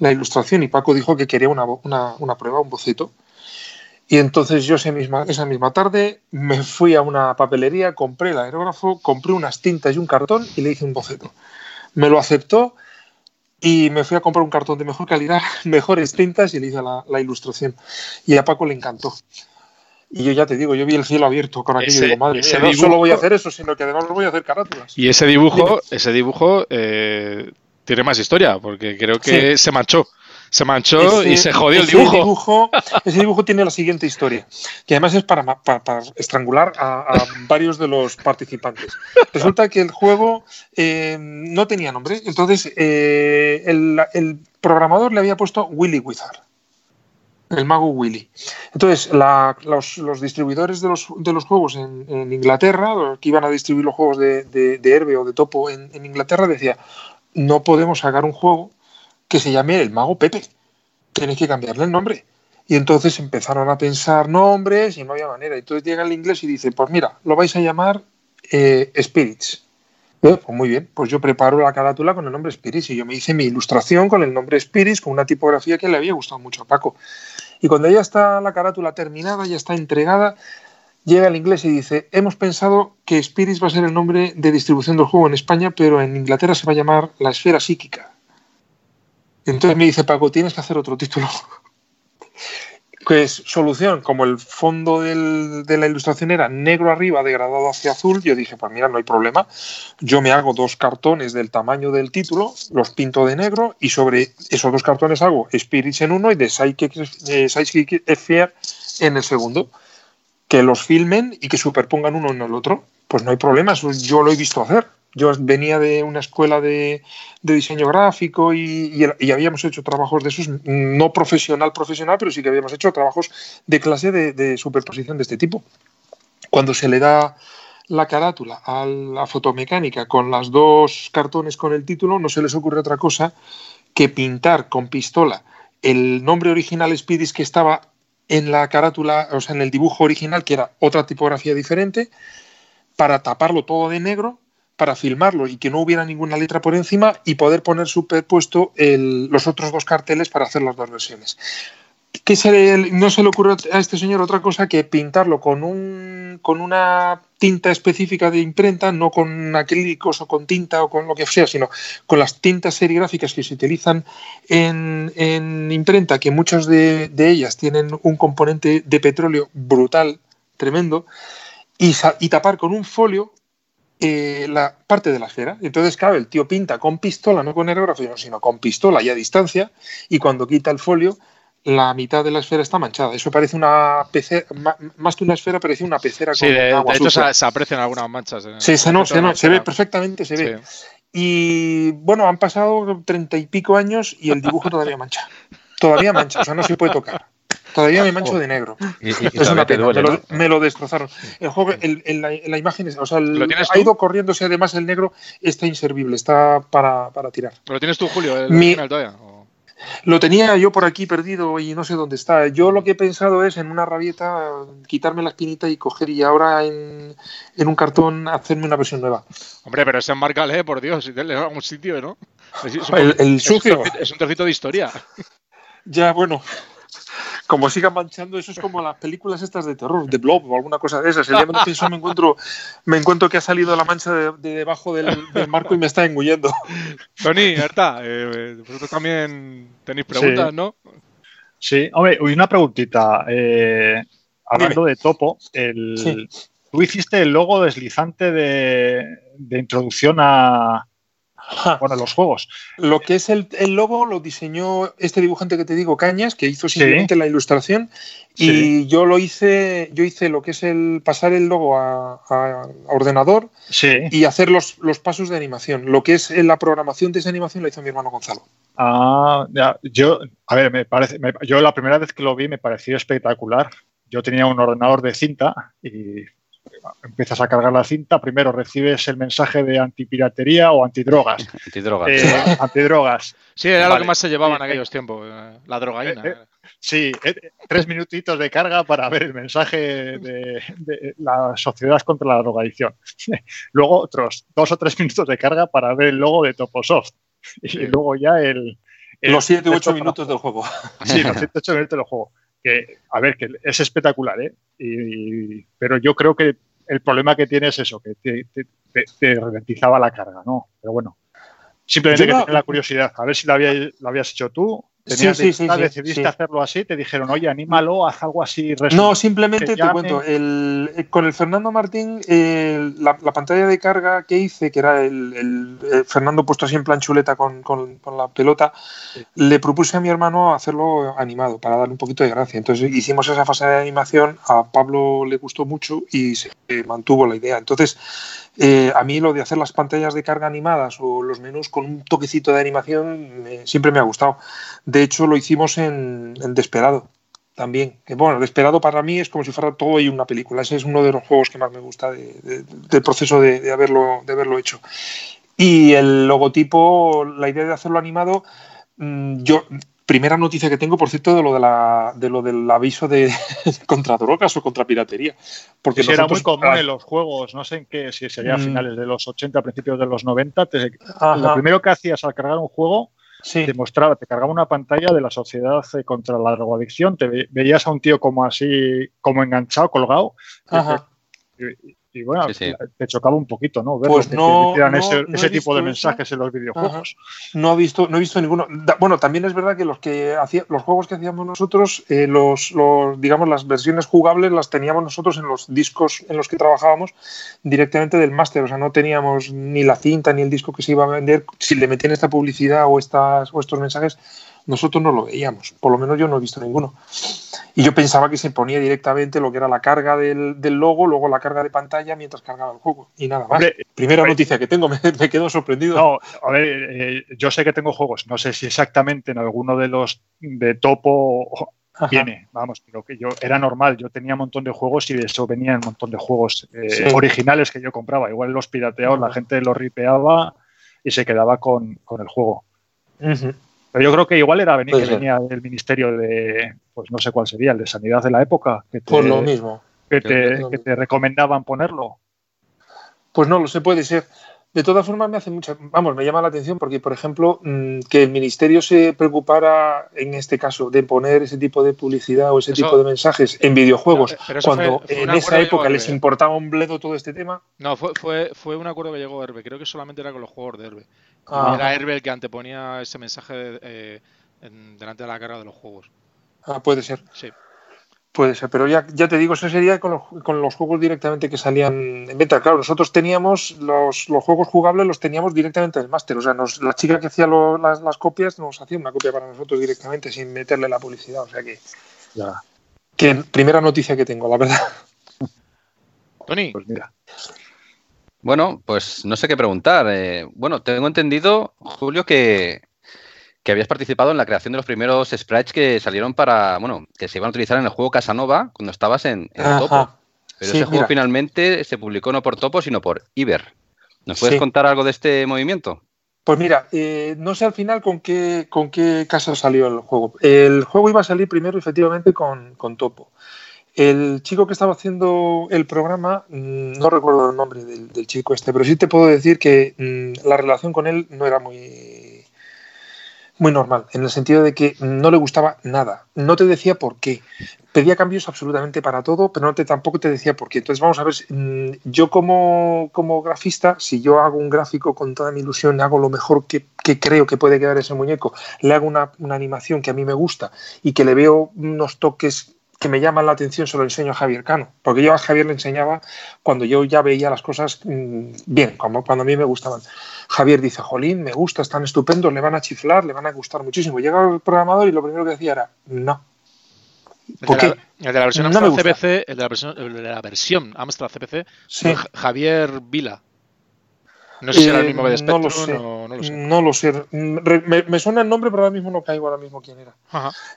la ilustración. Y Paco dijo que quería una, una, una prueba, un boceto. Y entonces yo esa misma, esa misma tarde me fui a una papelería, compré el aerógrafo, compré unas tintas y un cartón y le hice un boceto. Me lo aceptó y me fui a comprar un cartón de mejor calidad, (laughs) mejores tintas y le hice la, ilustración. Y a Paco le encantó. Y yo ya te digo, yo vi el cielo abierto con aquello de madre. no solo voy a hacer eso, sino que además voy a hacer carátulas.
Y ese dibujo, ese dibujo eh, tiene más historia, porque creo que se marchó Se manchó y se jodió el dibujo.
Ese dibujo tiene la siguiente historia, que además es para, estrangular a, varios de los participantes. Resulta que el juego eh, no tenía nombre, entonces eh, el, programador le había puesto Willy Wizard el mago Willy. Entonces, los, distribuidores de los, de los juegos en, Inglaterra, que iban a distribuir los juegos de, de, Herbe o de Topo en, en, Inglaterra, decía, no podemos sacar un juego que se llame el mago Pepe. Tenéis que cambiarle el nombre. Y entonces empezaron a pensar nombres y no había manera. Entonces llega el inglés y dice, pues mira, lo vais a llamar eh, Spirits. Eh, pues muy bien, pues yo preparo la carátula con el nombre Spirits y yo me hice mi ilustración con el nombre Spirits, con una tipografía que le había gustado mucho a Paco. Y cuando ya está la carátula terminada, ya está entregada, llega el inglés y dice, hemos pensado que Spirits va a ser el nombre de distribución del juego en España, pero en Inglaterra se va a llamar la esfera psíquica. Entonces me dice Paco, tienes que hacer otro título. (laughs) Pues solución, como el fondo de la ilustración era negro arriba, degradado hacia azul, yo dije, pues mira, no hay problema. Yo me hago dos cartones del tamaño del título, los pinto de negro y sobre esos dos cartones hago Spirits en uno y de Psychic Fear en el segundo. Que los filmen y que superpongan uno en el otro. Pues no hay problema, yo lo he visto hacer. Yo venía de una escuela de, diseño gráfico y, habíamos hecho trabajos de esos, no profesional, profesional, pero sí que habíamos hecho trabajos de clase de, superposición de este tipo. Cuando se le da la carátula a la fotomecánica con las dos cartones con el título, no se les ocurre otra cosa que pintar con pistola el nombre original Speedis que estaba en la carátula, o sea, en el dibujo original, que era otra tipografía diferente, para taparlo todo de negro para filmarlo y que no hubiera ninguna letra por encima y poder poner superpuesto los otros dos carteles para hacer las dos versiones. ¿Qué se no se le ocurre a este señor otra cosa que pintarlo con, un, con una tinta específica de imprenta, no con acrílicos o con tinta o con lo que sea, sino con las tintas serigráficas que se utilizan en, imprenta, que muchas de, ellas tienen un componente de petróleo brutal, tremendo, y, tapar con un folio eh, la parte de la esfera. Entonces, claro, el tío pinta con pistola, no con aerógrafo, sino con pistola y a distancia, y cuando quita el folio, la mitad de la esfera está manchada. Eso parece una pecera, más que una esfera, parece una pecera
sí, de, hecho se, aprecian algunas manchas.
sí, se, no, se, se, ve perfectamente, se ve. Y bueno, han pasado treinta y pico años y el dibujo todavía mancha. Todavía mancha, o sea, no se puede tocar. Todavía me mancho de negro. es una pena. me, lo, destrozaron. El juego, el, la, imagen, o sea, ha ido corriéndose. Además, el negro está inservible, está para, para tirar.
¿Lo tienes tú, Julio? El Mi, todavía?
Lo tenía yo por aquí perdido y no sé dónde está. Yo lo que he pensado es en una rabieta quitarme la espinita y coger y ahora en, en un cartón hacerme una versión nueva.
Hombre, pero ese enmárcale, por Dios, si te le a algún sitio, ¿no?
el, sucio.
Es un, trocito de historia.
Ya, bueno, como sigan manchando, eso es como las películas estas de terror, de Blob o alguna cosa de esas. El día menos pienso me encuentro, me encuentro que ha salido la mancha de, debajo del, marco y me está engullendo.
Tony, Erta, eh, vosotros también tenéis preguntas, ¿no?
Sí, hombre, una preguntita. Eh, hablando de topo, el, tú hiciste el logo deslizante de introducción a, bueno, los juegos.
Lo que es el, logo lo diseñó este dibujante que te digo, Cañas, que hizo simplemente la ilustración. Y yo lo hice, yo hice lo que es el pasar el logo a, ordenador y hacer los, los, pasos de animación. Lo que es la programación de esa animación la hizo mi hermano Gonzalo.
Ah, ya, yo, a ver, me parece, yo la primera vez que lo vi me pareció espectacular. Yo tenía un ordenador de cinta y empiezas a cargar la cinta, primero recibes el mensaje de antipiratería o antidrogas. (laughs)
antidrogas.
Eh, antidrogas.
Sí, era lo que más se llevaba en aquellos tiempos, eh, la drogaína. Eh,
sí, tres minutitos de carga para ver el mensaje de, la sociedad contra la drogadicción. (laughs) luego otros dos o tres minutos de carga para ver el logo de Toposoft. Y luego ya el...
los 7 u 8 minutos del juego. (laughs)
Sí, los 7 8 minutos del juego. Que, a ver, que es espectacular, ¿eh? pero yo creo que el problema que tiene es eso, que te, te, ralentizaba la carga, ¿no? Pero bueno, simplemente que la curiosidad, a ver si la habías, habías hecho tú sí, sí, sí, decidiste hacerlo así, te dijeron, oye, anímalo, haz algo así.
No, simplemente te cuento, el, eh, con el Fernando Martín, la, pantalla de carga que hice, que era el, Fernando puesto así en plan chuleta con, la pelota, le propuse a mi hermano hacerlo animado para darle un poquito de gracia. Entonces hicimos esa fase de animación, a Pablo le gustó mucho y se mantuvo la idea. Entonces, eh, a mí lo de hacer las pantallas de carga animadas o los menús con un toquecito de animación siempre me ha gustado. De hecho, lo hicimos en, Desperado también. Bueno, Desperado para mí es como si fuera todo y una película. Ese es uno de los juegos que más me gusta del proceso de, haberlo, de haberlo hecho. Y el logotipo, la idea de hacerlo animado, mm, yo primera noticia que tengo, por cierto, de lo, de la, de lo del aviso de (laughs) contra drogas o contra piratería. Porque
era muy común en los juegos, no sé en qué, si sería a mm. finales de los 80, principios de los 90. lo primero que hacías al cargar un juego, te mostraba, te cargaba una pantalla de la sociedad eh, contra la drogadicción, te veías a un tío como así, como enganchado, colgado, y bueno, te chocaba un poquito, ¿no?
Ver pues no,
ese, tipo de mensajes en los videojuegos.
No he visto, no he visto ninguno. bueno, también es verdad que los que hacía, los juegos que hacíamos nosotros, eh, los, digamos, las versiones jugables las teníamos nosotros en los discos en los que trabajábamos directamente del máster. O sea, no teníamos ni la cinta ni el disco que se iba a vender. Si le metían esta publicidad o estas o estos mensajes, nosotros no lo veíamos. Por lo menos yo no he visto ninguno. Y yo pensaba que se ponía directamente lo que era la carga del, logo, luego la carga de pantalla mientras cargaba el juego. Y nada más. Primera noticia que tengo, (laughs) me, quedo sorprendido.
No, a ver, eh, yo sé que tengo juegos, no sé si exactamente en alguno de los de topo viene, vamos, pero que yo era normal, yo tenía un montón de juegos y de eso venían un montón de juegos eh, originales que yo compraba. Igual los pirateados, la gente los ripeaba y se quedaba con, el juego. Pero yo creo que igual era venir, que venía del ministerio de, pues no sé cuál sería, el de sanidad de la época. Que
te, lo mismo.
Que te, recomendaban ponerlo.
Pues no, lo sé, puede ser. De todas formas, me hace mucha, vamos, me llama la atención porque, por ejemplo, mm, que el ministerio se preocupara, en este caso, de poner ese tipo de publicidad o ese tipo de mensajes en videojuegos, cuando en esa época les importaba un bledo todo este tema.
No, fue, fue, fue un acuerdo que llegó Herbe. Creo que solamente era con los juegos de Herbe. Ah. Era Herbe el que anteponía ese mensaje eh, delante de la cara de los juegos.
Ah, puede ser.
Sí.
Puede ser, pero ya, ya te digo, eso sería con los, con los, juegos directamente que salían en venta. Claro, nosotros teníamos los, los juegos jugables, los teníamos directamente del máster. O sea, nos, la chica que hacía las, las, copias nos hacía una copia para nosotros directamente sin meterle la publicidad. O sea que. Ya. Que primera noticia que tengo, la verdad.
Tony.
Pues mira.
Bueno, pues no sé qué preguntar. Eh, bueno, tengo entendido, Julio, que, habías participado en la creación de los primeros sprites que salieron para, bueno, que se iban a utilizar en el juego Casanova cuando estabas en, Topo. Pero ese juego finalmente se publicó no por Topo, sino por Iber. ¿Nos puedes contar algo de este movimiento?
Pues mira, eh, no sé al final con qué, con qué caso salió el juego. El juego iba a salir primero efectivamente con, con Topo. El chico que estaba haciendo el programa, mm, no recuerdo el nombre del, chico este, pero sí te puedo decir que mm, la relación con él no era muy, muy normal, en el sentido de que no le gustaba nada. No te decía por qué. Pedía cambios absolutamente para todo, pero no te, tampoco te decía por qué. Entonces vamos a ver, mm, yo como, como grafista, si yo hago un gráfico con toda mi ilusión, hago lo mejor que, creo que puede quedar ese muñeco, le hago una, una animación que a mí me gusta y que le veo unos toques que me llaman la atención se lo enseño a Javier Cano, porque yo a Javier le enseñaba cuando yo ya veía las cosas mm, bien, como cuando a mí me gustaban. Javier dice, Jolín, me gusta, están estupendos, le van a chiflar, le van a gustar muchísimo. Llega el programador y lo primero que decía era, no.
¿Por qué? el de la versión Amstrad CPC, el de la versión, el de la versión Amstrad CPC, Javier Vila. No sé si era el mismo que de
Spectrum, no lo sé. No, lo sé. No lo sé. Me, suena el nombre, pero ahora mismo no caigo ahora mismo quién era.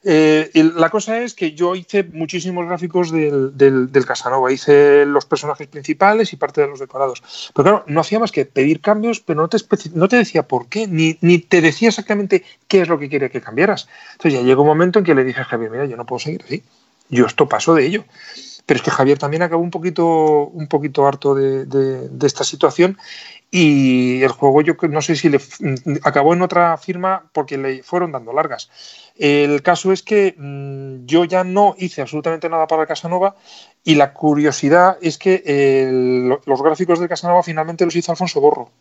Eh, la cosa es que yo hice muchísimos gráficos del, del, Casanova. Hice los personajes principales y parte de los decorados. Pero claro, no hacía más que pedir cambios, pero no te, no te decía por qué, ni, ni te decía exactamente qué es lo que quería que cambiaras. Entonces ya llegó un momento en que le dije a Javier, mira, yo no puedo seguir así. Yo esto paso de ello. Pero es que Javier también acabó un poquito, un poquito harto de, de esta situación y el juego yo no sé si le acabó en otra firma porque le fueron dando largas. El caso es que mm, yo ya no hice absolutamente nada para el Casanova y la curiosidad es que los gráficos del Casanova finalmente los hizo Alfonso Borro,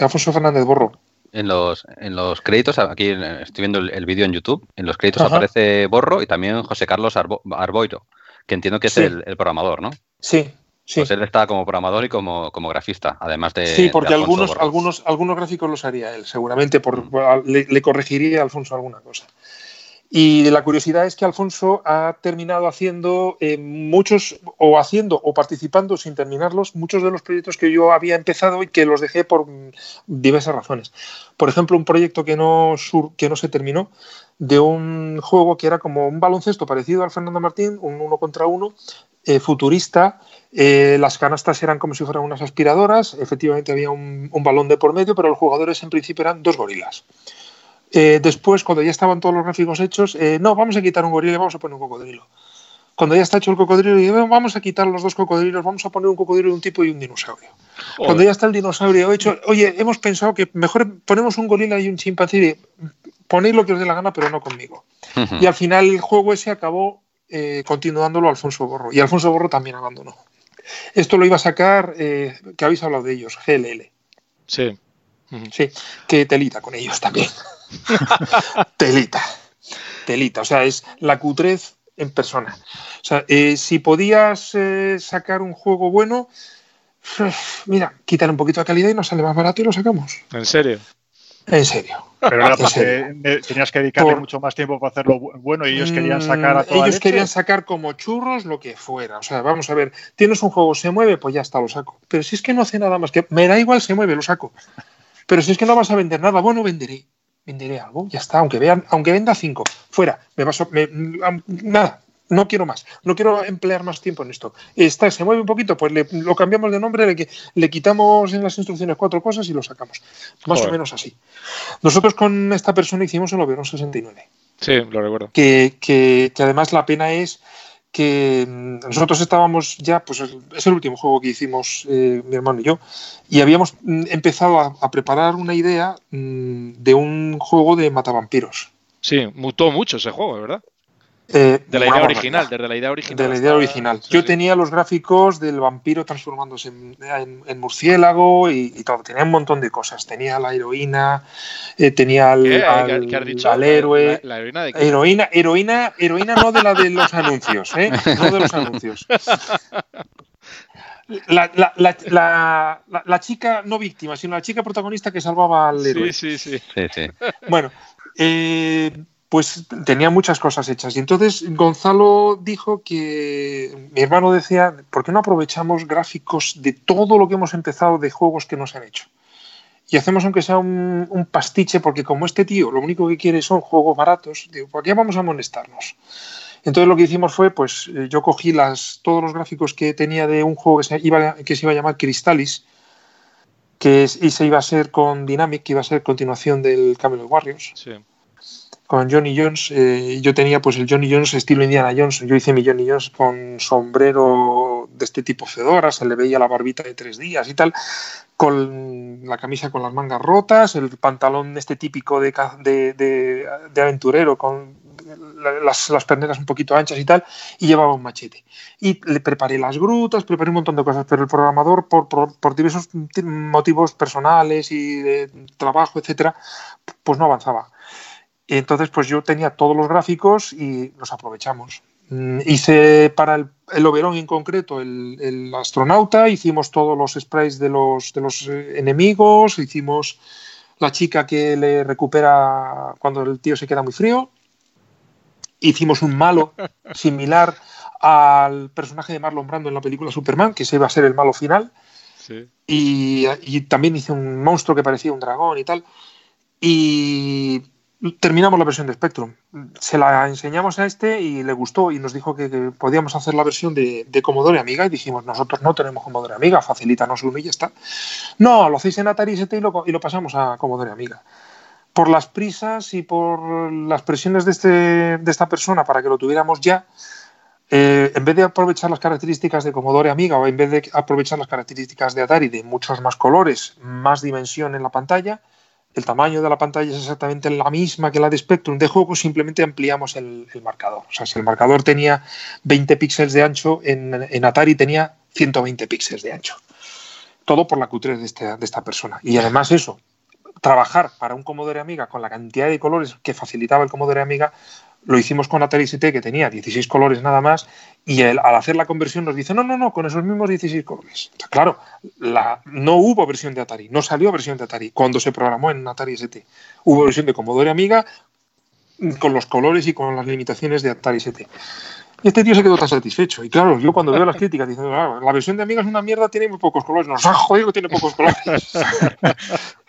Alfonso Fernández Borro.
En los, en los créditos, aquí estoy viendo el, vídeo en YouTube, en los créditos aparece Borro y también José Carlos Arboiro, que entiendo que es el, programador, ¿no?
Sí, Sí.
Pues él está como programador y como, como grafista, además de.
Sí, porque algunos, algunos, algunos gráficos los haría él, seguramente. Por, mm. le, le, corregiría a Alfonso alguna cosa. Y la curiosidad es que Alfonso ha terminado haciendo eh, muchos, o haciendo o participando sin terminarlos, muchos de los proyectos que yo había empezado y que los dejé por diversas razones. Por ejemplo, un proyecto que no, que no se terminó de un juego que era como un baloncesto parecido al Fernando Martín, un uno contra uno, eh, futurista. Eh, las canastas eran como si fueran unas aspiradoras, efectivamente había un, un balón de por medio, pero los jugadores en principio eran dos gorilas. Eh, después, cuando ya estaban todos los gráficos hechos, no, vamos a quitar un gorila y vamos a poner un cocodrilo. Cuando ya está hecho el cocodrilo, vamos a quitar los dos cocodrilos, vamos a poner un cocodrilo de un tipo y un dinosaurio. Cuando ya está el dinosaurio hecho, oye, hemos pensado que mejor ponemos un gorila y un chimpancé, ponéis lo que os dé la gana, pero no conmigo. Y al final el juego ese acabó eh, continuándolo Alfonso Borro. Y Alfonso Borro también abandonó. Esto lo iba a sacar, que habéis hablado de ellos, GLL.
Sí.
Sí, que telita con ellos también. (laughs) telita. Telita. O sea, es la cutrez en persona. O sea, eh, si podías eh, sacar un juego bueno, mira, quitar un poquito de calidad y nos sale más barato y lo sacamos.
¿En serio?
En serio.
Pero era porque tenías que dedicarle mucho más tiempo para hacerlo bueno y ellos querían sacar a toda
Ellos querían sacar como churros lo que fuera. O sea, vamos a ver, tienes un juego, se mueve, pues ya está, lo saco. Pero si es que no hace nada más que. Me da igual, se mueve, lo saco. Pero si es que no vas a vender nada, bueno, venderé venderé algo, ya está, aunque vean, aunque venda cinco, fuera, me paso, nada, no quiero más, no quiero emplear más tiempo en esto. Está, se mueve un poquito, pues lo cambiamos de nombre, le, le, quitamos en las instrucciones cuatro cosas y lo sacamos. Más o menos así. Nosotros con esta persona hicimos el Oberon 69.
Sí, lo recuerdo.
Que, que, que además la pena es que mm, nosotros estábamos ya, pues es el último juego que hicimos eh, mi hermano y yo, y habíamos mm, empezado a, preparar una idea mm, de un juego de matavampiros.
Sí, mutó mucho ese juego, ¿verdad?
Eh,
de la idea original, desde la idea original.
De la idea original. Yo tenía los gráficos del vampiro transformándose en, murciélago y, todo. Tenía un montón de cosas. Tenía la heroína, eh, tenía al, héroe.
La, heroína de
Heroína, heroína, heroína no de la de los anuncios, ¿eh? No de los anuncios. La, la, la, chica no víctima, sino la chica protagonista que salvaba al héroe.
Sí, sí,
sí.
Bueno, eh, pues tenía muchas cosas hechas. Y entonces Gonzalo dijo que mi hermano decía, ¿por qué no aprovechamos gráficos de todo lo que hemos empezado de juegos que nos han hecho? Y hacemos aunque sea un, pastiche, porque como este tío lo único que quiere son juegos baratos, digo, ¿por qué vamos a molestarnos? Entonces lo que hicimos fue, pues eh, yo cogí las, todos los gráficos que tenía de un juego que se iba, que se iba a llamar Crystalis, que y se iba a ser con Dynamic, que iba a ser continuación del Camelot Warriors.
Sí
con Johnny Jones. Eh, yo tenía pues el Johnny Jones estilo Indiana Jones. Yo hice mi Johnny Jones con sombrero de este tipo fedora, se le veía la barbita de tres días y tal, con la camisa con las mangas rotas, el pantalón este típico de, de, aventurero con las, las, perneras un poquito anchas y tal, y llevaba un machete. Y le preparé las grutas, preparé un montón de cosas, pero el programador, por, por, por diversos motivos personales y de trabajo, etcétera, pues no avanzaba entonces, pues yo tenía todos los gráficos y los aprovechamos. Mm, hice para el, el Oberón en concreto el, astronauta, hicimos todos los sprays de los, de los eh, enemigos, hicimos la chica que le recupera cuando el tío se queda muy frío, hicimos un malo (laughs) similar al personaje de Marlon Brando en la película Superman, que se iba a ser el malo final, y, y también hice un monstruo que parecía un dragón y tal. Y terminamos la versión de Spectrum. Se la enseñamos a este y le gustó y nos dijo que, podíamos hacer la versión de, Commodore Amiga y dijimos, nosotros no tenemos Commodore Amiga, facilítanos uno y ya está. No, lo hacéis en Atari ST y lo, y lo pasamos a Commodore Amiga. Por las prisas y por las presiones de, este, de esta persona para que lo tuviéramos ya, eh, en vez de aprovechar las características de Commodore Amiga o en vez de aprovechar las características de Atari de muchos más colores, más dimensión en la pantalla, el tamaño de la pantalla es exactamente la misma que la de Spectrum de juego, simplemente ampliamos el, marcador. O sea, si el marcador tenía 20 píxeles de ancho, en, Atari tenía 120 píxeles de ancho. Todo por la cutre de, este, de esta persona. Y además eso, trabajar para un Commodore Amiga con la cantidad de colores que facilitaba el Commodore Amiga, lo hicimos con Atari ST que tenía 16 colores nada más y al hacer la conversión nos dice, no, no, no, con esos mismos 16 colores. claro, la, no hubo versión de Atari, no salió versión de Atari cuando se programó en Atari ST. Hubo versión de Commodore Amiga con los colores y con las limitaciones de Atari ST. Y este tío se quedó tan satisfecho. Y claro, yo cuando veo las críticas diciendo, ah, la versión de Amiga es una mierda, tiene muy pocos colores. Nos ha jodido que tiene pocos colores. (laughs)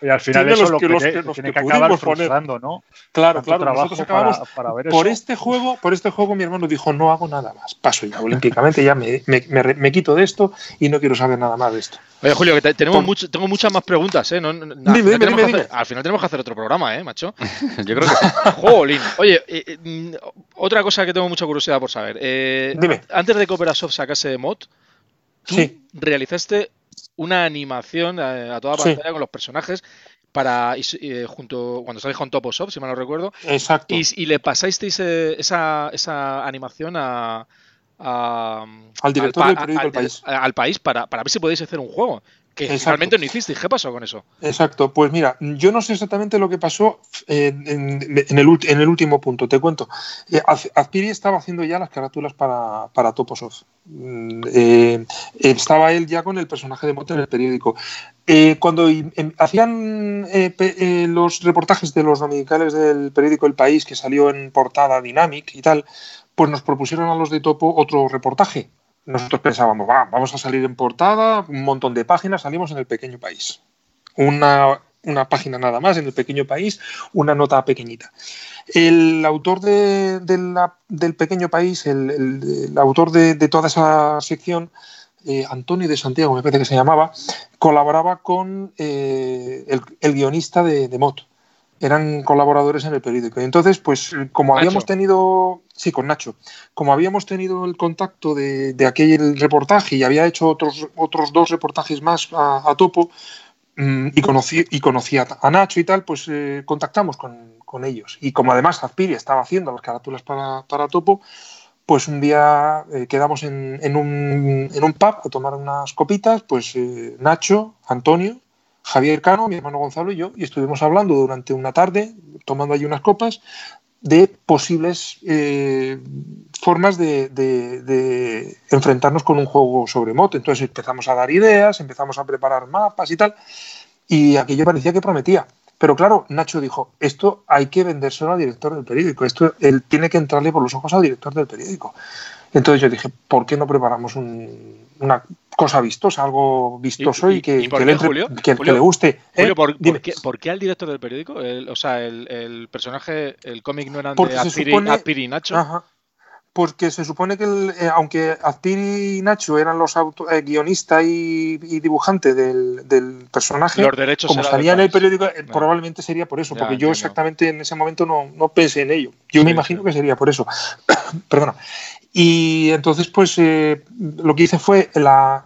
y al final eso es lo que, los que, los tiene que, acabar frustrando, ¿no?
Claro, claro. Nosotros acabamos para, ver por este juego, por este juego mi hermano dijo, no hago nada más. Paso ya olímpicamente, ya me, me, me, quito de esto y no quiero saber nada más de esto.
Oye, Julio, que tenemos mucho, tengo muchas más preguntas, ¿eh? No, dime, dime, dime, al final tenemos que hacer otro programa, ¿eh, macho? (laughs) Yo creo que sí. (laughs) Jolín. Oye, eh, eh, otra cosa que tengo mucha curiosidad por saber. Eh, dime antes de que Operasoft sacase mod, tú realizaste una animación a, toda pantalla con los personajes para eh, junto cuando salís con Toposoft, si mal no recuerdo.
Exacto.
Y, le pasasteis eh, esa, esa animación a,
al director del periódico al, país.
Al país para, para ver si podéis hacer un juego que finalmente no hiciste. ¿Qué pasó con eso?
Exacto, pues mira, yo no sé exactamente lo que pasó en, el, último punto, te cuento. Eh, Azpiri estaba haciendo ya las carátulas para, para Toposoft. Mm, eh, estaba él ya con el personaje de Mote en el periódico. Eh, cuando em, hacían los reportajes de los dominicales del periódico El País, que salió en portada Dynamic y tal, pues nos propusieron a los de Topo otro reportaje nosotros pensábamos, vamos a salir en portada, un montón de páginas, salimos en el pequeño país. Una, página nada más en el pequeño país, una nota pequeñita. El autor de, del pequeño país, el, autor de, toda esa sección, eh, Antonio de Santiago, me parece que se llamaba, colaboraba con eh, el, guionista de, de eran colaboradores en el periódico. Y entonces, pues como habíamos tenido, sí, con Nacho, como habíamos tenido el contacto de, aquel reportaje y había hecho otros, otros dos reportajes más a, Topo mm, y, conocí, y conocía a Nacho y tal, pues eh, contactamos con, ellos. Y como además Azpiri estaba haciendo las carátulas para, para Topo, pues un día eh, quedamos en, en, un, en, un, pub a tomar unas copitas, pues eh, Nacho, Antonio, Javier Cano, mi hermano Gonzalo y yo, y estuvimos hablando durante una tarde, tomando allí unas copas, de posibles eh, formas de, enfrentarnos con un juego sobre moto. Entonces empezamos a dar ideas, empezamos a preparar mapas y tal, y aquello parecía que prometía. Pero claro, Nacho dijo, esto hay que vendérselo al director del periódico, esto él tiene que entrarle por los ojos al director del periódico. Entonces yo dije, ¿por qué no preparamos una cosa vistosa, algo vistoso y, que, le, guste?
¿eh? ¿por, qué, al director del periódico? o sea, el, personaje, el cómic no era de Azpiri, y Nacho.
porque se supone que, eh, aunque Azpiri y Nacho eran los eh, guionistas y, dibujante del, personaje, como salía en el periódico, probablemente sería por eso, porque yo exactamente en ese momento no, pensé en ello. Yo me imagino que sería por eso. (coughs) Perdona. Y entonces, pues eh, lo que hice fue la,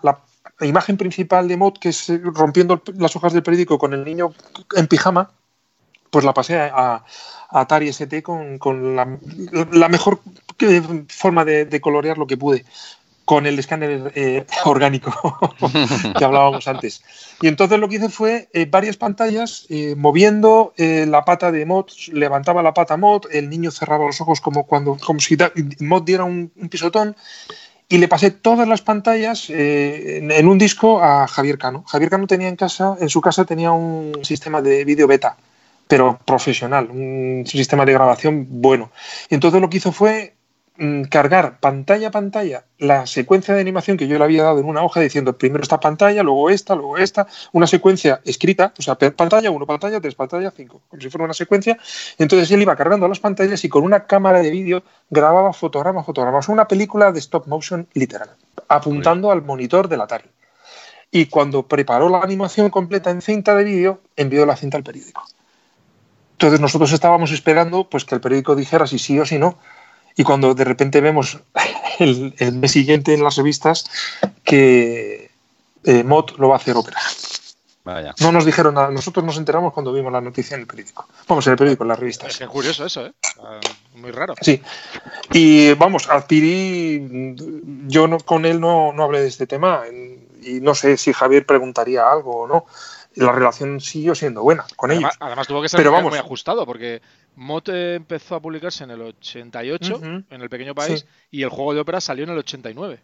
imagen principal de Mod, que es eh, rompiendo las hojas del periódico con el niño en pijama, pues la pasé a, Atari ST con, la, mejor eh, forma de, colorear lo que pude con el escáner eh, (laughs) orgánico que hablábamos antes. Y entonces lo que hice fue eh, varias pantallas eh, moviendo la pata de Mod, levantaba la pata Mod, el niño cerraba los ojos como cuando como si Mod diera un, pisotón y le pasé todas las pantallas en, un disco a Javier Cano. Javier Cano tenía en casa, en su casa tenía un sistema de vídeo beta, pero profesional, un sistema de grabación bueno. Y entonces lo que hizo fue cargar pantalla a pantalla la secuencia de animación que yo le había dado en una hoja diciendo primero esta pantalla, luego esta, luego esta, una secuencia escrita, o sea, pantalla 1, pantalla 3, pantalla 5, como si fuera una secuencia. Entonces él iba cargando las pantallas y con una cámara de vídeo grababa fotogramas, fotogramas, una película de stop motion literal, apuntando al monitor del Atari. Y cuando preparó la animación completa en cinta de vídeo, envió la cinta al periódico. Entonces nosotros estábamos esperando pues que el periódico dijera si sí o si no, y cuando de repente vemos (laughs) el, mes siguiente en las revistas que eh, Mott lo va a hacer ópera. No nos dijeron nada, nosotros nos enteramos cuando vimos la noticia en el periódico. Vamos, en el periódico, en las revistas.
Es curioso eso, ¿eh? Ah, muy raro.
Sí. Y vamos, Alpiri, yo no, con él no, no hablé de este tema y no sé si Javier preguntaría algo o no. la relación siguió siendo buena con
además,
ellos.
Además tuvo que ser muy, ajustado porque Mot empezó a publicarse en el 88 en el pequeño país y el juego de ópera salió en el 89.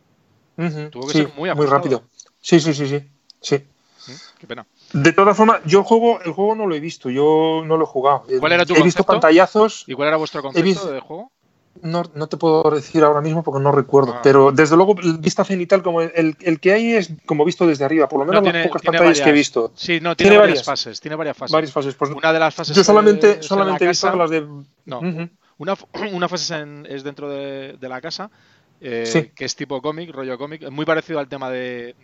Tuvo que ser muy.
Muy rápido. Sí, sí, sí, sí. sí.
¿Mm? Qué pena.
De todas formas, yo juego, el juego no lo he visto, yo no lo he jugado.
¿Cuál era tu
He visto pantallazos.
¿Y cuál era vuestro concepto de juego?
No, no, te puedo decir ahora mismo porque no recuerdo, ah. pero desde luego vista cenital como el, el, que hay es como visto desde arriba, por lo menos las pocas pantallas que he visto.
Sí, no, tiene, varias, fases, tiene varias fases.
Varias fases.
Pues una de las fases
Yo solamente, solamente he visto las de...
No, una, (clears throat) una, fase es, dentro de, de la casa, eh, que es tipo cómic, rollo cómic, muy parecido al tema de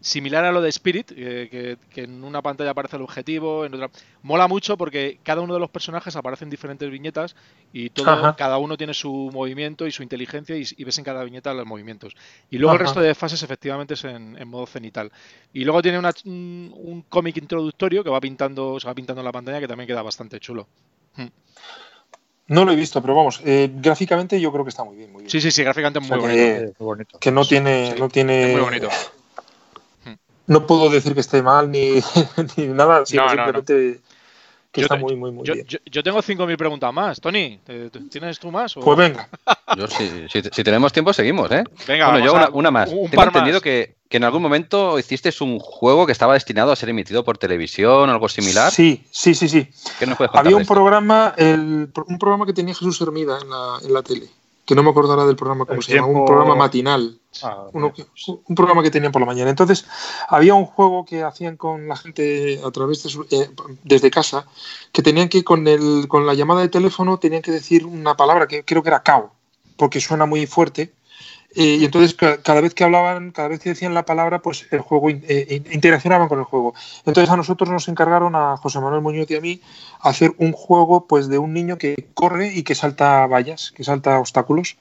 similar a lo de Spirit, que, en una pantalla aparece el objetivo, en otra. Mola mucho porque cada uno de los personajes aparece en diferentes viñetas y todo, cada uno tiene su movimiento y su inteligencia y, ves en cada viñeta los movimientos. Y luego el resto de fases efectivamente es en, modo cenital. Y luego tiene un, cómic introductorio que va pintando, se va pintando en la pantalla que también queda bastante chulo. Hmm.
No lo he visto, pero vamos, eh, gráficamente yo creo que está muy bien, muy bien.
Sí, sí, sí, gráficamente muy,
bonito. Que no tiene, no tiene.
muy bonito
no puedo decir que esté mal ni, (laughs) nada, sino simplemente que está muy, muy, muy
yo,
bien.
Yo, tengo 5.000 preguntas más. Tony, ¿tienes tú más?
Pues venga.
Yo, si, si, tenemos tiempo, seguimos, ¿eh?
Venga,
bueno, yo una, más. Tengo entendido Que, que, en algún momento hiciste un juego que estaba destinado a ser emitido por televisión o algo similar.
Sí, sí, sí, sí.
¿Qué nos puedes
Había un programa, el, un programa que tenía Jesús Hermida en la, en la tele que no me acordará del programa, ¿cómo se llama? Un programa matinal. Ah, un programa que tenían por la mañana. Entonces, había un juego que hacían con la gente a través de eh, desde casa, que tenían que con, el, con la llamada de teléfono tenían que decir una palabra que creo que era cao, porque suena muy fuerte y entonces cada vez que hablaban, cada vez que decían la palabra, pues el juego eh, interaccionaban con el juego. Entonces a nosotros nos encargaron a José Manuel Muñoz y a mí hacer un juego pues de un niño que corre y que salta vallas, que salta obstáculos.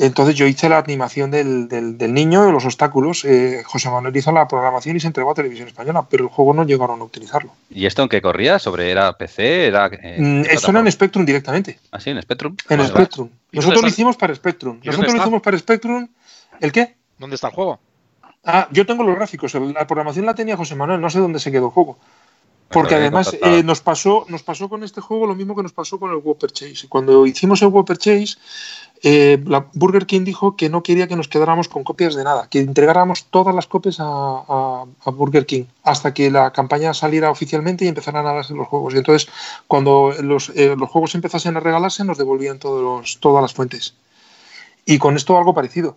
Entonces yo hice la animación del, del, niño de los obstáculos. Eh, José Manuel hizo la programación y se entregó a Televisión Española, pero el juego no llegaron a utilizarlo.
¿Y esto en qué corría? ¿Sobre era PC? Era,
eh, mm, esto era en Spectrum directamente.
¿Ah, sí? ¿En Spectrum?
En Spectrum. Nosotros lo hicimos para Spectrum. Nosotros lo hicimos para Spectrum. ¿El qué?
¿Dónde está el juego?
Ah, yo tengo los gráficos. La programación la tenía José Manuel. No sé dónde se quedó el juego. Porque además eh, nos, pasó, nos pasó con este juego lo mismo que nos pasó con el Whopper Chase. Cuando hicimos el Whopper Chase, eh, Burger King dijo que no quería que nos quedáramos con copias de nada, que entregáramos todas las copias a, Burger King hasta que la campaña saliera oficialmente y empezaran a darse los juegos. Y entonces, cuando los, eh, los juegos empezasen a regalarse, nos devolvían todos todas las fuentes. Y con esto algo parecido.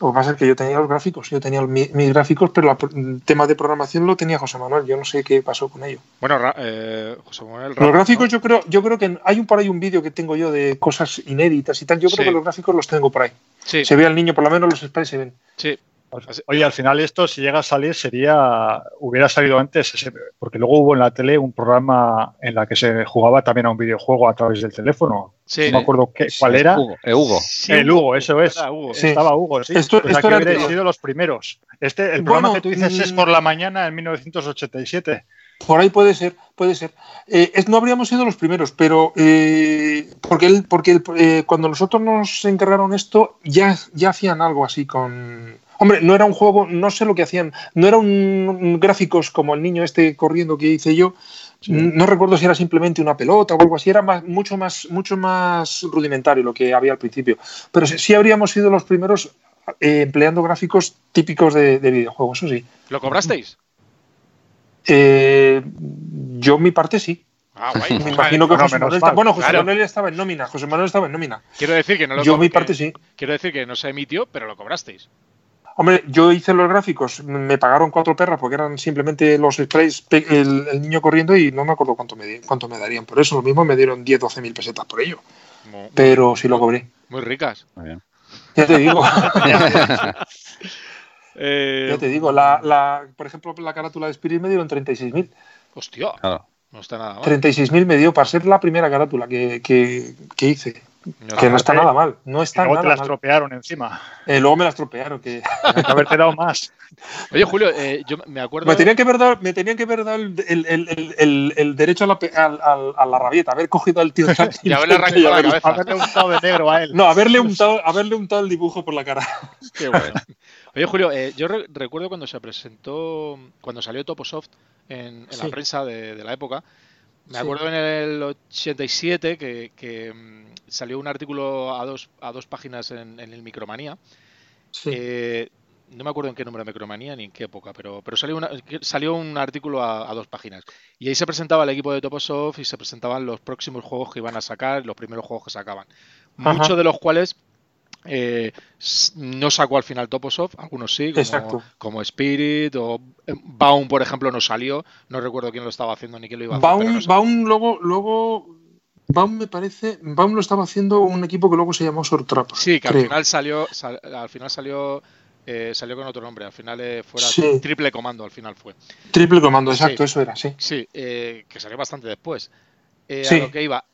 Lo que pasa es que yo tenía los gráficos, yo tenía mis, gráficos, pero el tema de programación lo tenía José Manuel. Yo no sé qué pasó con ello.
Bueno, eh, José Manuel.
Los gráficos, yo creo, yo creo que hay un por ahí un vídeo que tengo yo de cosas inéditas y tal. Yo creo que los gráficos los tengo por ahí. Se ve al niño, por lo menos los sprays se ven.
Sí.
Oye, al final esto, si llega a salir, sería hubiera salido antes, porque luego hubo en la tele un programa en la que se jugaba también a un videojuego a través del teléfono. No me acuerdo qué, cuál era.
Hugo, el Hugo.
el Hugo, eso es. Estaba Hugo, sí.
Esto,
pues esto aquí sido los primeros. Este, el programa que tú dices es mm, por la mañana en 1987.
Por ahí puede ser, puede ser. Eh, no habríamos sido los primeros, pero eh, porque, él, porque eh, cuando nosotros nos encargaron esto, ya, ya hacían algo así con, Hombre, no era un juego, no sé lo que hacían, no eran un, gráficos como el niño este corriendo que hice yo. No recuerdo si era simplemente una pelota o algo así, era más, mucho, más, mucho más rudimentario lo que había al principio. Pero sí, habríamos sido los primeros eh, empleando gráficos típicos de, videojuegos, eso sí.
¿Lo cobrasteis?
Eh, yo mi parte sí.
Ah, guay. (laughs)
Me imagino que José Manuel Bueno, José Manuel estaba en nómina. José Manuel estaba en nómina.
Quiero decir que no lo
Yo mi parte sí.
Quiero decir que no se emitió, pero lo cobrasteis.
Hombre, yo hice los gráficos, me pagaron cuatro perras porque eran simplemente los sprays, el, niño corriendo y no me acuerdo cuánto me, cuánto me darían por eso. Lo mismo me dieron 10, 12 mil pesetas por ello. Pero sí lo cobré.
Muy ricas.
Ya te digo. (laughs) Ya te digo, la, por ejemplo, la carátula de Spirit me dieron 36 mil.
Hostia. No está nada mal.
36 mil me dio para ser la primera carátula que, que, que hice que no está nada mal. No está
luego
nada
te la estropearon encima.
Eh, luego me la estropearon. Que...
haberte dado más. (laughs)
Oye, Julio, eh, yo me acuerdo.
Me tenían que haber dado, me tenían que haber dado el, el, el, el, derecho a la, a, a, la rabieta, haber cogido al tío (laughs)
y haberle arrancado la cabeza.
Haberle untado de negro a él.
No, haberle untado, haberle untado el dibujo por la cara. (laughs)
Qué bueno. Oye, Julio, eh, yo recuerdo cuando se presentó, cuando salió Toposoft en, en la prensa de, la época, me acuerdo en el 87 que, que mm, salió un artículo a dos, a dos páginas en, el Micromanía. Eh, no me acuerdo en qué número de Micromanía ni en qué época, pero, pero salió, salió un artículo a, dos páginas. Y ahí se presentaba el equipo de Toposoft y se presentaban los próximos juegos que iban a sacar, los primeros juegos que sacaban. Muchos de los cuales eh, no sacó al final Toposoft, algunos sí, como, como, Spirit o eh, Baum, por ejemplo, no salió. No recuerdo quién lo estaba haciendo ni quién lo iba a
hacer. Baum, luego, luego Baum me parece, Baum lo estaba haciendo un equipo que luego se llamó Sortrap.
Sí, que al final salió, al final salió, eh, salió con otro nombre. Al final fuera triple comando, al final fue.
Triple comando, exacto, eso era, sí.
Sí, que salió bastante después. A lo que iba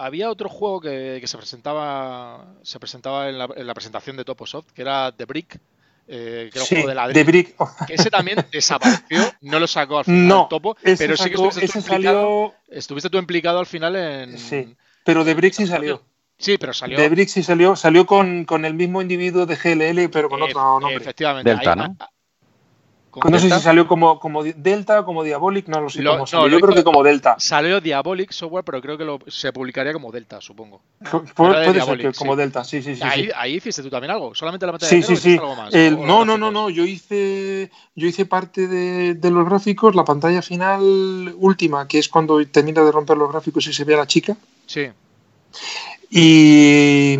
había otro juego que, se presentaba se presentaba en la, presentación de Toposoft, que era The Brick, eh, que era un juego de ladrillo.
The Brick.
Que ese también (laughs) desapareció, no lo sacó al final
no,
Topo, pero sí que estuviste tú, implicado, estuviste tú implicado al final en...
Sí, pero The Brick sí salió.
Sí, pero salió.
The Brick sí salió, salió con, con el mismo individuo de GLL, pero con otro nombre.
Efectivamente.
Delta, ¿no?
No sé si salió como, como Delta o como Diabolic, no lo sé cómo no, Yo creo que como Delta.
Salió Diabolic Software, pero creo que lo, se publicaría como Delta, supongo.
puede ser que como Delta, sí, sí, sí.
Ahí, ahí, hiciste tú también algo, solamente la
pantalla sí, sí, sí. Algo más, no, no, no, no, yo hice, yo hice parte de, de, los gráficos, la pantalla final última, que es cuando termina de romper los gráficos y se ve a la chica.
Sí.
Y,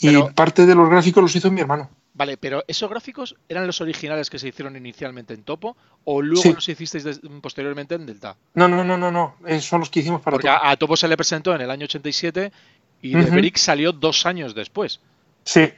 y parte de los gráficos los hizo mi hermano.
Vale, pero ¿esos gráficos eran los originales que se hicieron inicialmente en Topo o luego los hicisteis posteriormente en Delta?
No, no, no, no, no. Esos son los que hicimos para
Porque A, Topo se le presentó en el año 87 y uh Brick salió dos años después.
Sí.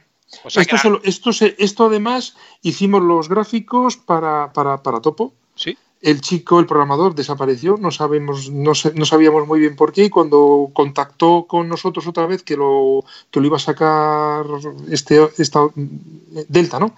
esto, esto, esto, además hicimos los gráficos para, para, para Topo.
Sí
el chico, el programador, desapareció, no sabemos, no, no, sabíamos muy bien por qué, y cuando contactó con nosotros otra vez que lo, que lo iba a sacar este, esta Delta, ¿no?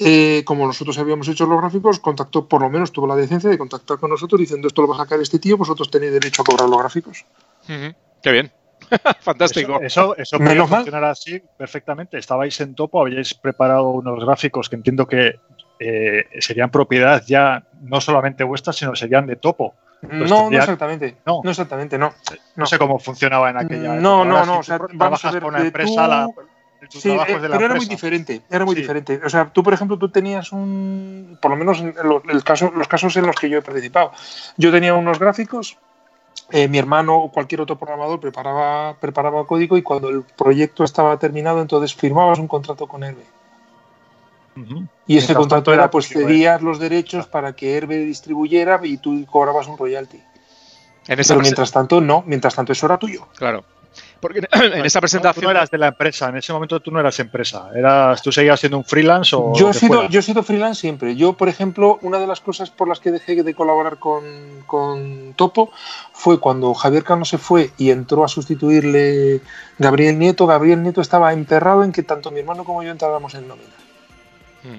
Eh, como nosotros habíamos hecho los gráficos, contactó, por lo menos tuvo la decencia de contactar con nosotros diciendo esto lo va a sacar este tío, vosotros tenéis derecho a cobrar los gráficos.
Qué bien. (laughs) Fantástico.
Eso, eso, podría funcionar así perfectamente. Estabais en topo, habíais preparado unos gráficos que entiendo que eh, serían propiedad ya no solamente vuestras, sino serían de topo.
no, no exactamente. No, no exactamente, no.
no. sé cómo funcionaba en aquella.
No, no, no. O sea, vamos a ver,
una empresa, la,
sí, eh, pero era muy diferente. Era muy diferente. O sea, tú, por ejemplo, tú tenías un. Por lo menos en el caso, los casos en los que yo he participado. Yo tenía unos gráficos. Eh, mi hermano o cualquier otro programador preparaba, preparaba código y cuando el proyecto estaba terminado, entonces firmabas un contrato con Herbe. Y ese contrato era, pues cedías los derechos para que Herbe distribuyera y tú cobrabas un royalty. Pero mientras tanto, no, mientras tanto eso era tuyo.
Claro. Porque en esa presentación.
No, eras de la empresa, en ese momento tú no eras empresa. Eras, ¿Tú seguías siendo un freelance o.?
Yo he, sido, yo he sido freelance siempre. Yo, por ejemplo, una de las cosas por las que dejé de colaborar con, con Topo fue cuando Javier Cano se fue y entró a sustituirle Gabriel Nieto. Gabriel Nieto estaba emperrado en que tanto mi hermano como yo entráramos en nómina.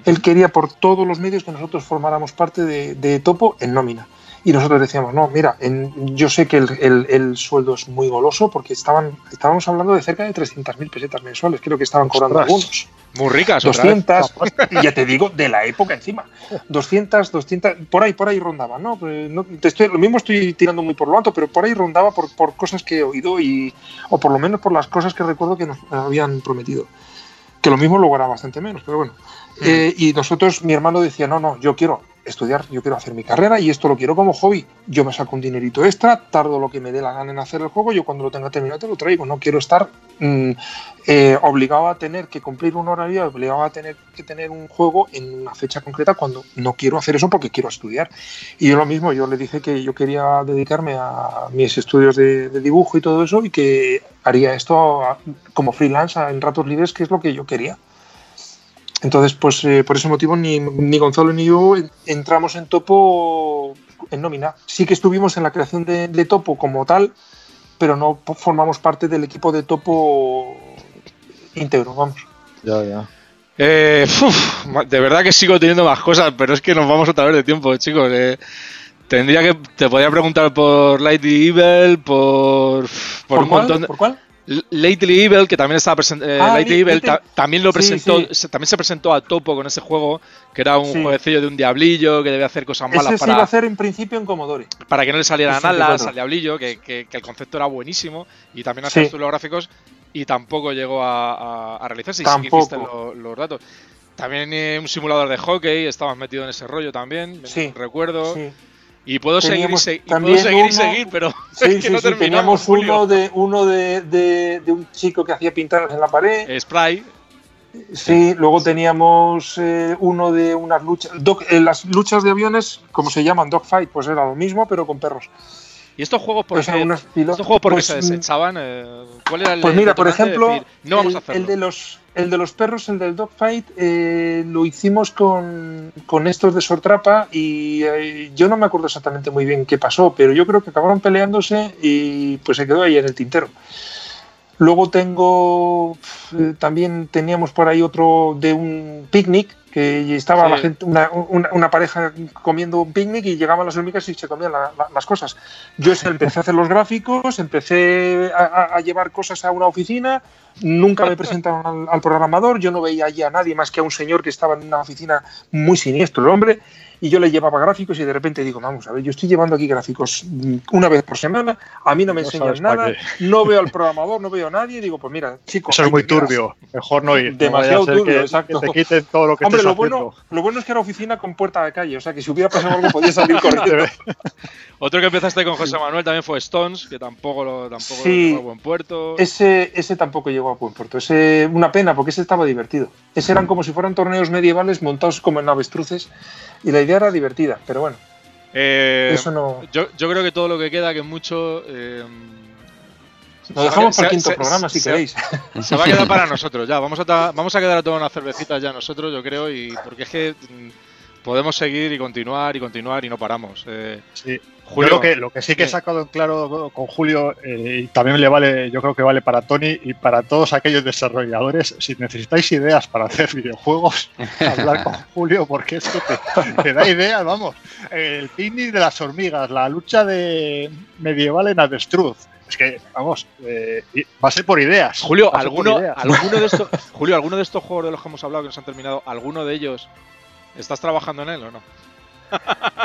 Él quería por todos los medios que nosotros formáramos parte de, Topo en nómina. Y nosotros decíamos, no, mira, yo sé que el, sueldo es muy goloso porque estaban, estábamos hablando de cerca de 300.000 pesetas mensuales, creo que estaban cobrando algunos.
Muy ricas,
200, (laughs) y ya te digo, de la época encima. 200, 200, por ahí, por ahí rondaba, ¿no? Pues, te estoy, lo mismo estoy tirando muy por lo alto, pero por ahí rondaba por, por cosas que he oído y, o por lo menos por las cosas que recuerdo que nos habían prometido. Que lo mismo luego era bastante menos, pero bueno. Eh, y nosotros, mi hermano decía, no, no, yo quiero estudiar, yo quiero hacer mi carrera y esto lo quiero como hobby. Yo me saco un dinerito extra, tardo lo que me dé la gana en hacer el juego, yo cuando lo tenga terminado te lo traigo. No quiero estar mm, eh, obligado a tener que cumplir un horario, obligado a tener que tener un juego en una fecha concreta cuando no quiero hacer eso porque quiero estudiar. Y yo lo mismo, yo le dije que yo quería dedicarme a mis estudios de, de dibujo y todo eso y que haría esto como freelance en ratos libres, que es lo que yo quería. Entonces, pues eh, por ese motivo ni, Gonzalo ni yo entramos en Topo en nómina. Sí que estuvimos en la creación de, Topo como tal, pero no formamos parte del equipo de Topo íntegro, vamos.
Ya, ya.
Eh, de verdad que sigo teniendo más cosas, pero es que nos vamos otra vez de tiempo, chicos. Eh, tendría que. Te podría preguntar por Light Evil, por.
Por, un montón. ¿Por cuál?
Lately Evil, que también estaba presente. Eh, ah, Evil también lo presentó, también se presentó a topo con ese juego, que era un jueguecillo de un diablillo que debía hacer cosas malas
ese
para.
Se iba a hacer en principio en Commodore.
Para que no le salieran alas al diablillo, que, que, el concepto era buenísimo y también hacía sí. los gráficos y tampoco llegó a, a, realizarse. Y sí hiciste los, datos. También eh, un simulador de hockey, estabas metido en ese rollo también, sí, recuerdo. Y puedo seguir, y, seguir y seguir, pero
sí, (laughs) sí, teníamos uno de uno de, de, un chico que hacía pintadas en la pared.
Spray.
Sí, luego teníamos eh, uno de unas luchas. Eh, las luchas de aviones, como se llaman, dogfight, pues era lo mismo, pero con perros.
¿Y estos juegos por pues qué, estos juegos por pues, se desechaban? Eh, ¿Cuál era el
Pues mira, por ejemplo, no vamos a el, de los, el de los perros, el del dogfight, eh, lo hicimos con, con, estos de Sortrapa y eh, yo no me acuerdo exactamente muy bien qué pasó, pero yo creo que acabaron peleándose y pues se quedó ahí en el tintero. Luego tengo, también teníamos por ahí otro de un picnic, que estaba la gente, una, una, pareja comiendo un picnic y llegaban las hormigas y se comían las cosas. Yo empecé a hacer los gráficos, empecé a, llevar cosas a una oficina, nunca me presentaron al, programador, yo no veía allí a nadie más que a un señor que estaba en una oficina muy siniestro, el hombre, y yo le llevaba gráficos y de repente digo, vamos a ver, yo estoy llevando aquí gráficos una vez por semana, a mí no me enseñan nada, no veo al programador, no veo a nadie, digo, pues mira, chicos.
Eso es muy turbio, mejor no ir.
Demasiado turbio,
exacto. Que te quiten todo lo que
Hombre, lo bueno, lo bueno es que era oficina con puerta de calle, o sea que si hubiera pasado algo podía salir (laughs) corriendo.
Otro que empezaste con José Manuel también fue Stones, que tampoco lo, tampoco a buen puerto.
Ese, ese tampoco llegó a buen puerto. Ese, una pena, porque ese estaba divertido. Ese eran como si fueran torneos medievales montados como en avestruces y la idea era divertida, pero bueno.
Eh, eso no. Yo, yo, creo que todo lo que queda, que mucho.
Eh, lo dejamos para el quinto programa si queréis. (laughs)
Se va a quedar para nosotros, ya. Vamos a, vamos a quedar a tomar unas cervecitas ya nosotros, yo creo, y porque es que mm, podemos seguir y continuar y continuar y no paramos. Eh,
sí. Julio, lo que, lo que sí que he sacado en claro con Julio, eh, y también le vale, yo creo que vale para Tony y para todos aquellos desarrolladores, si necesitáis ideas para hacer videojuegos, (laughs) hablar con Julio, porque es que te, da ideas, vamos. El picnic de las hormigas, la lucha de medieval en Avestruz. Es que, vamos, eh, va a ser por ideas.
Julio, ¿alguno, ¿alguno de estos, (laughs) Julio, ¿alguno de estos juegos de los que hemos hablado que nos han terminado, alguno de ellos ¿Estás trabajando en él o no?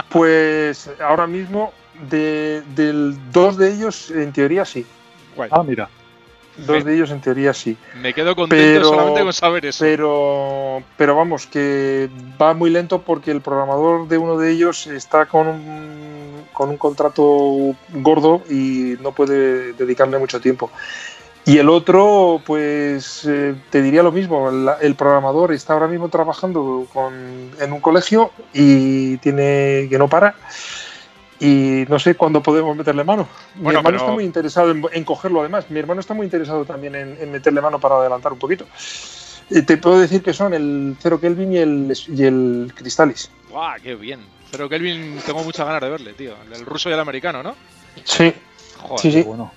Pues ahora mismo, de, del, dos de ellos, en teoría sí.
Ah, mira.
Dos de ellos en teoría sí.
Me quedo contento solamente con saber eso.
Pero, pero vamos, que va muy lento porque el programador de uno de ellos está con un, con un contrato gordo y no puede dedicarle mucho tiempo. Y el otro, pues eh, te diría lo mismo, el, programador está ahora mismo trabajando en un colegio y tiene que no para y no sé cuándo podemos meterle mano. Mi hermano está muy interesado en, cogerlo además, mi hermano está muy interesado también en, meterle mano para adelantar un poquito. te puedo decir que son el Zero Kelvin y el, y el Cristalis.
¡Guau, qué bien! Zero Kelvin tengo muchas ganas de verle, tío. El ruso y el americano, ¿no?
Sí. Joder, sí, sí. Bueno.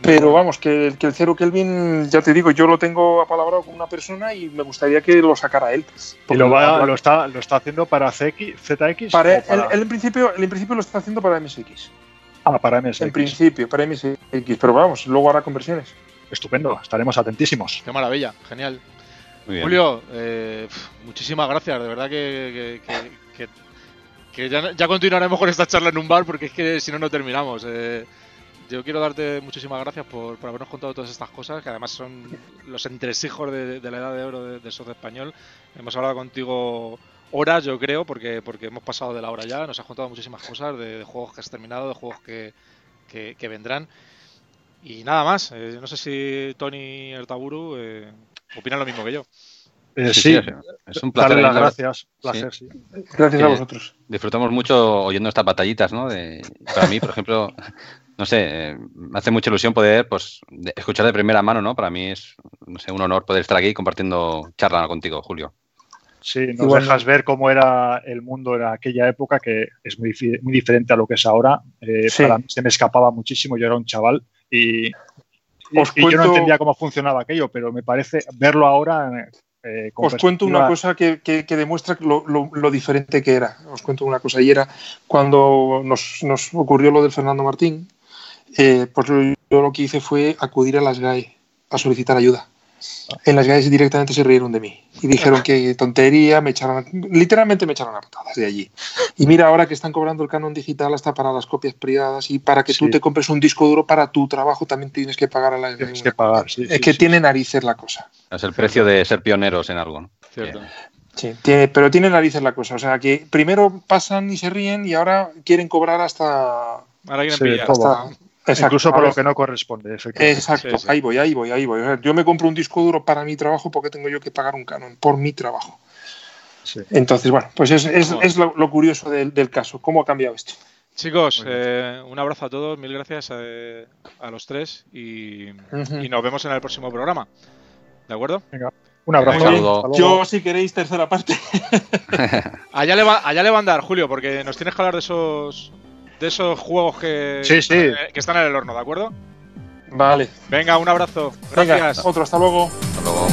Pero vamos, que, que, el Cero Kelvin, ya te digo, yo lo tengo apalabrado con una persona y me gustaría que lo sacara él.
¿Y lo, va, lo, está, lo está haciendo para ZX?
Para, Él, en principio, en principio lo está haciendo para MSX.
Ah, para MSX.
En principio, para MSX. Pero vamos, luego hará conversiones.
Estupendo, estaremos atentísimos.
Qué maravilla, genial. Julio, eh, muchísimas gracias, de verdad que, que, ya, ya, continuaremos con esta charla en un bar porque es que si no, no terminamos. Eh, yo quiero darte muchísimas gracias por, habernos contado todas estas cosas, que además son los entresijos de, de la edad de oro de, de Español. Hemos hablado contigo horas, yo creo, porque, porque hemos pasado de la hora ya. Nos has contado muchísimas cosas de, juegos que has terminado, de juegos que, que, vendrán. Y nada más. Eh, no sé si Tony Ertaburu eh, opina lo mismo que yo.
Eh, sí, es un placer. las gracias.
Gracias a vosotros.
Disfrutamos mucho oyendo estas batallitas, ¿no? De, para mí, por ejemplo, no sé, eh, me hace mucha ilusión poder pues, escuchar de primera mano, ¿no? Para mí es no sé, un honor poder estar aquí compartiendo charla contigo, Julio.
Sí, nos dejas ver cómo era el mundo en aquella época, que es muy, muy diferente a lo que es ahora. Eh, para mí se me escapaba muchísimo, yo era un chaval y, yo no entendía cómo funcionaba aquello, pero me parece verlo ahora
eh, Os cuento una cosa que, demuestra lo, diferente que era. Os cuento una cosa, y era cuando nos, nos ocurrió lo del Fernando Martín, eh, pues yo lo que hice fue acudir a las GAE a solicitar ayuda. En las calles directamente se rieron de mí y dijeron que tontería, me echaron, literalmente me echaron a patadas de allí. Y mira ahora que están cobrando el canon digital hasta para las copias privadas y para que tú te compres un disco duro para tu trabajo también tienes que pagar a la
Tienes que pagar,
Es que tiene narices la cosa.
Es el precio de ser pioneros en algo, ¿no?
Cierto.
Sí, pero tiene narices la cosa. O sea, que primero pasan y se ríen y ahora quieren cobrar hasta.
Ahora quieren pillar.
Incluso por lo que no corresponde.
Exacto, ahí voy, ahí voy, ahí voy. yo me compro un disco duro para mi trabajo porque tengo yo que pagar un canon por mi trabajo. Entonces, bueno, pues es, es, lo, curioso del, caso. ¿Cómo ha cambiado esto?
Chicos, eh, un abrazo a todos, mil gracias eh, a, los tres y, y, nos vemos en el próximo programa. ¿De acuerdo?
Venga. Un abrazo.
Yo, si queréis, tercera parte. (laughs)
allá, le va, allá le va a andar, Julio, porque nos tienes que hablar de esos de esos juegos que, que están en el horno, ¿de acuerdo?
Vale.
Venga, un abrazo. Gracias.
otro, hasta luego. Hasta luego.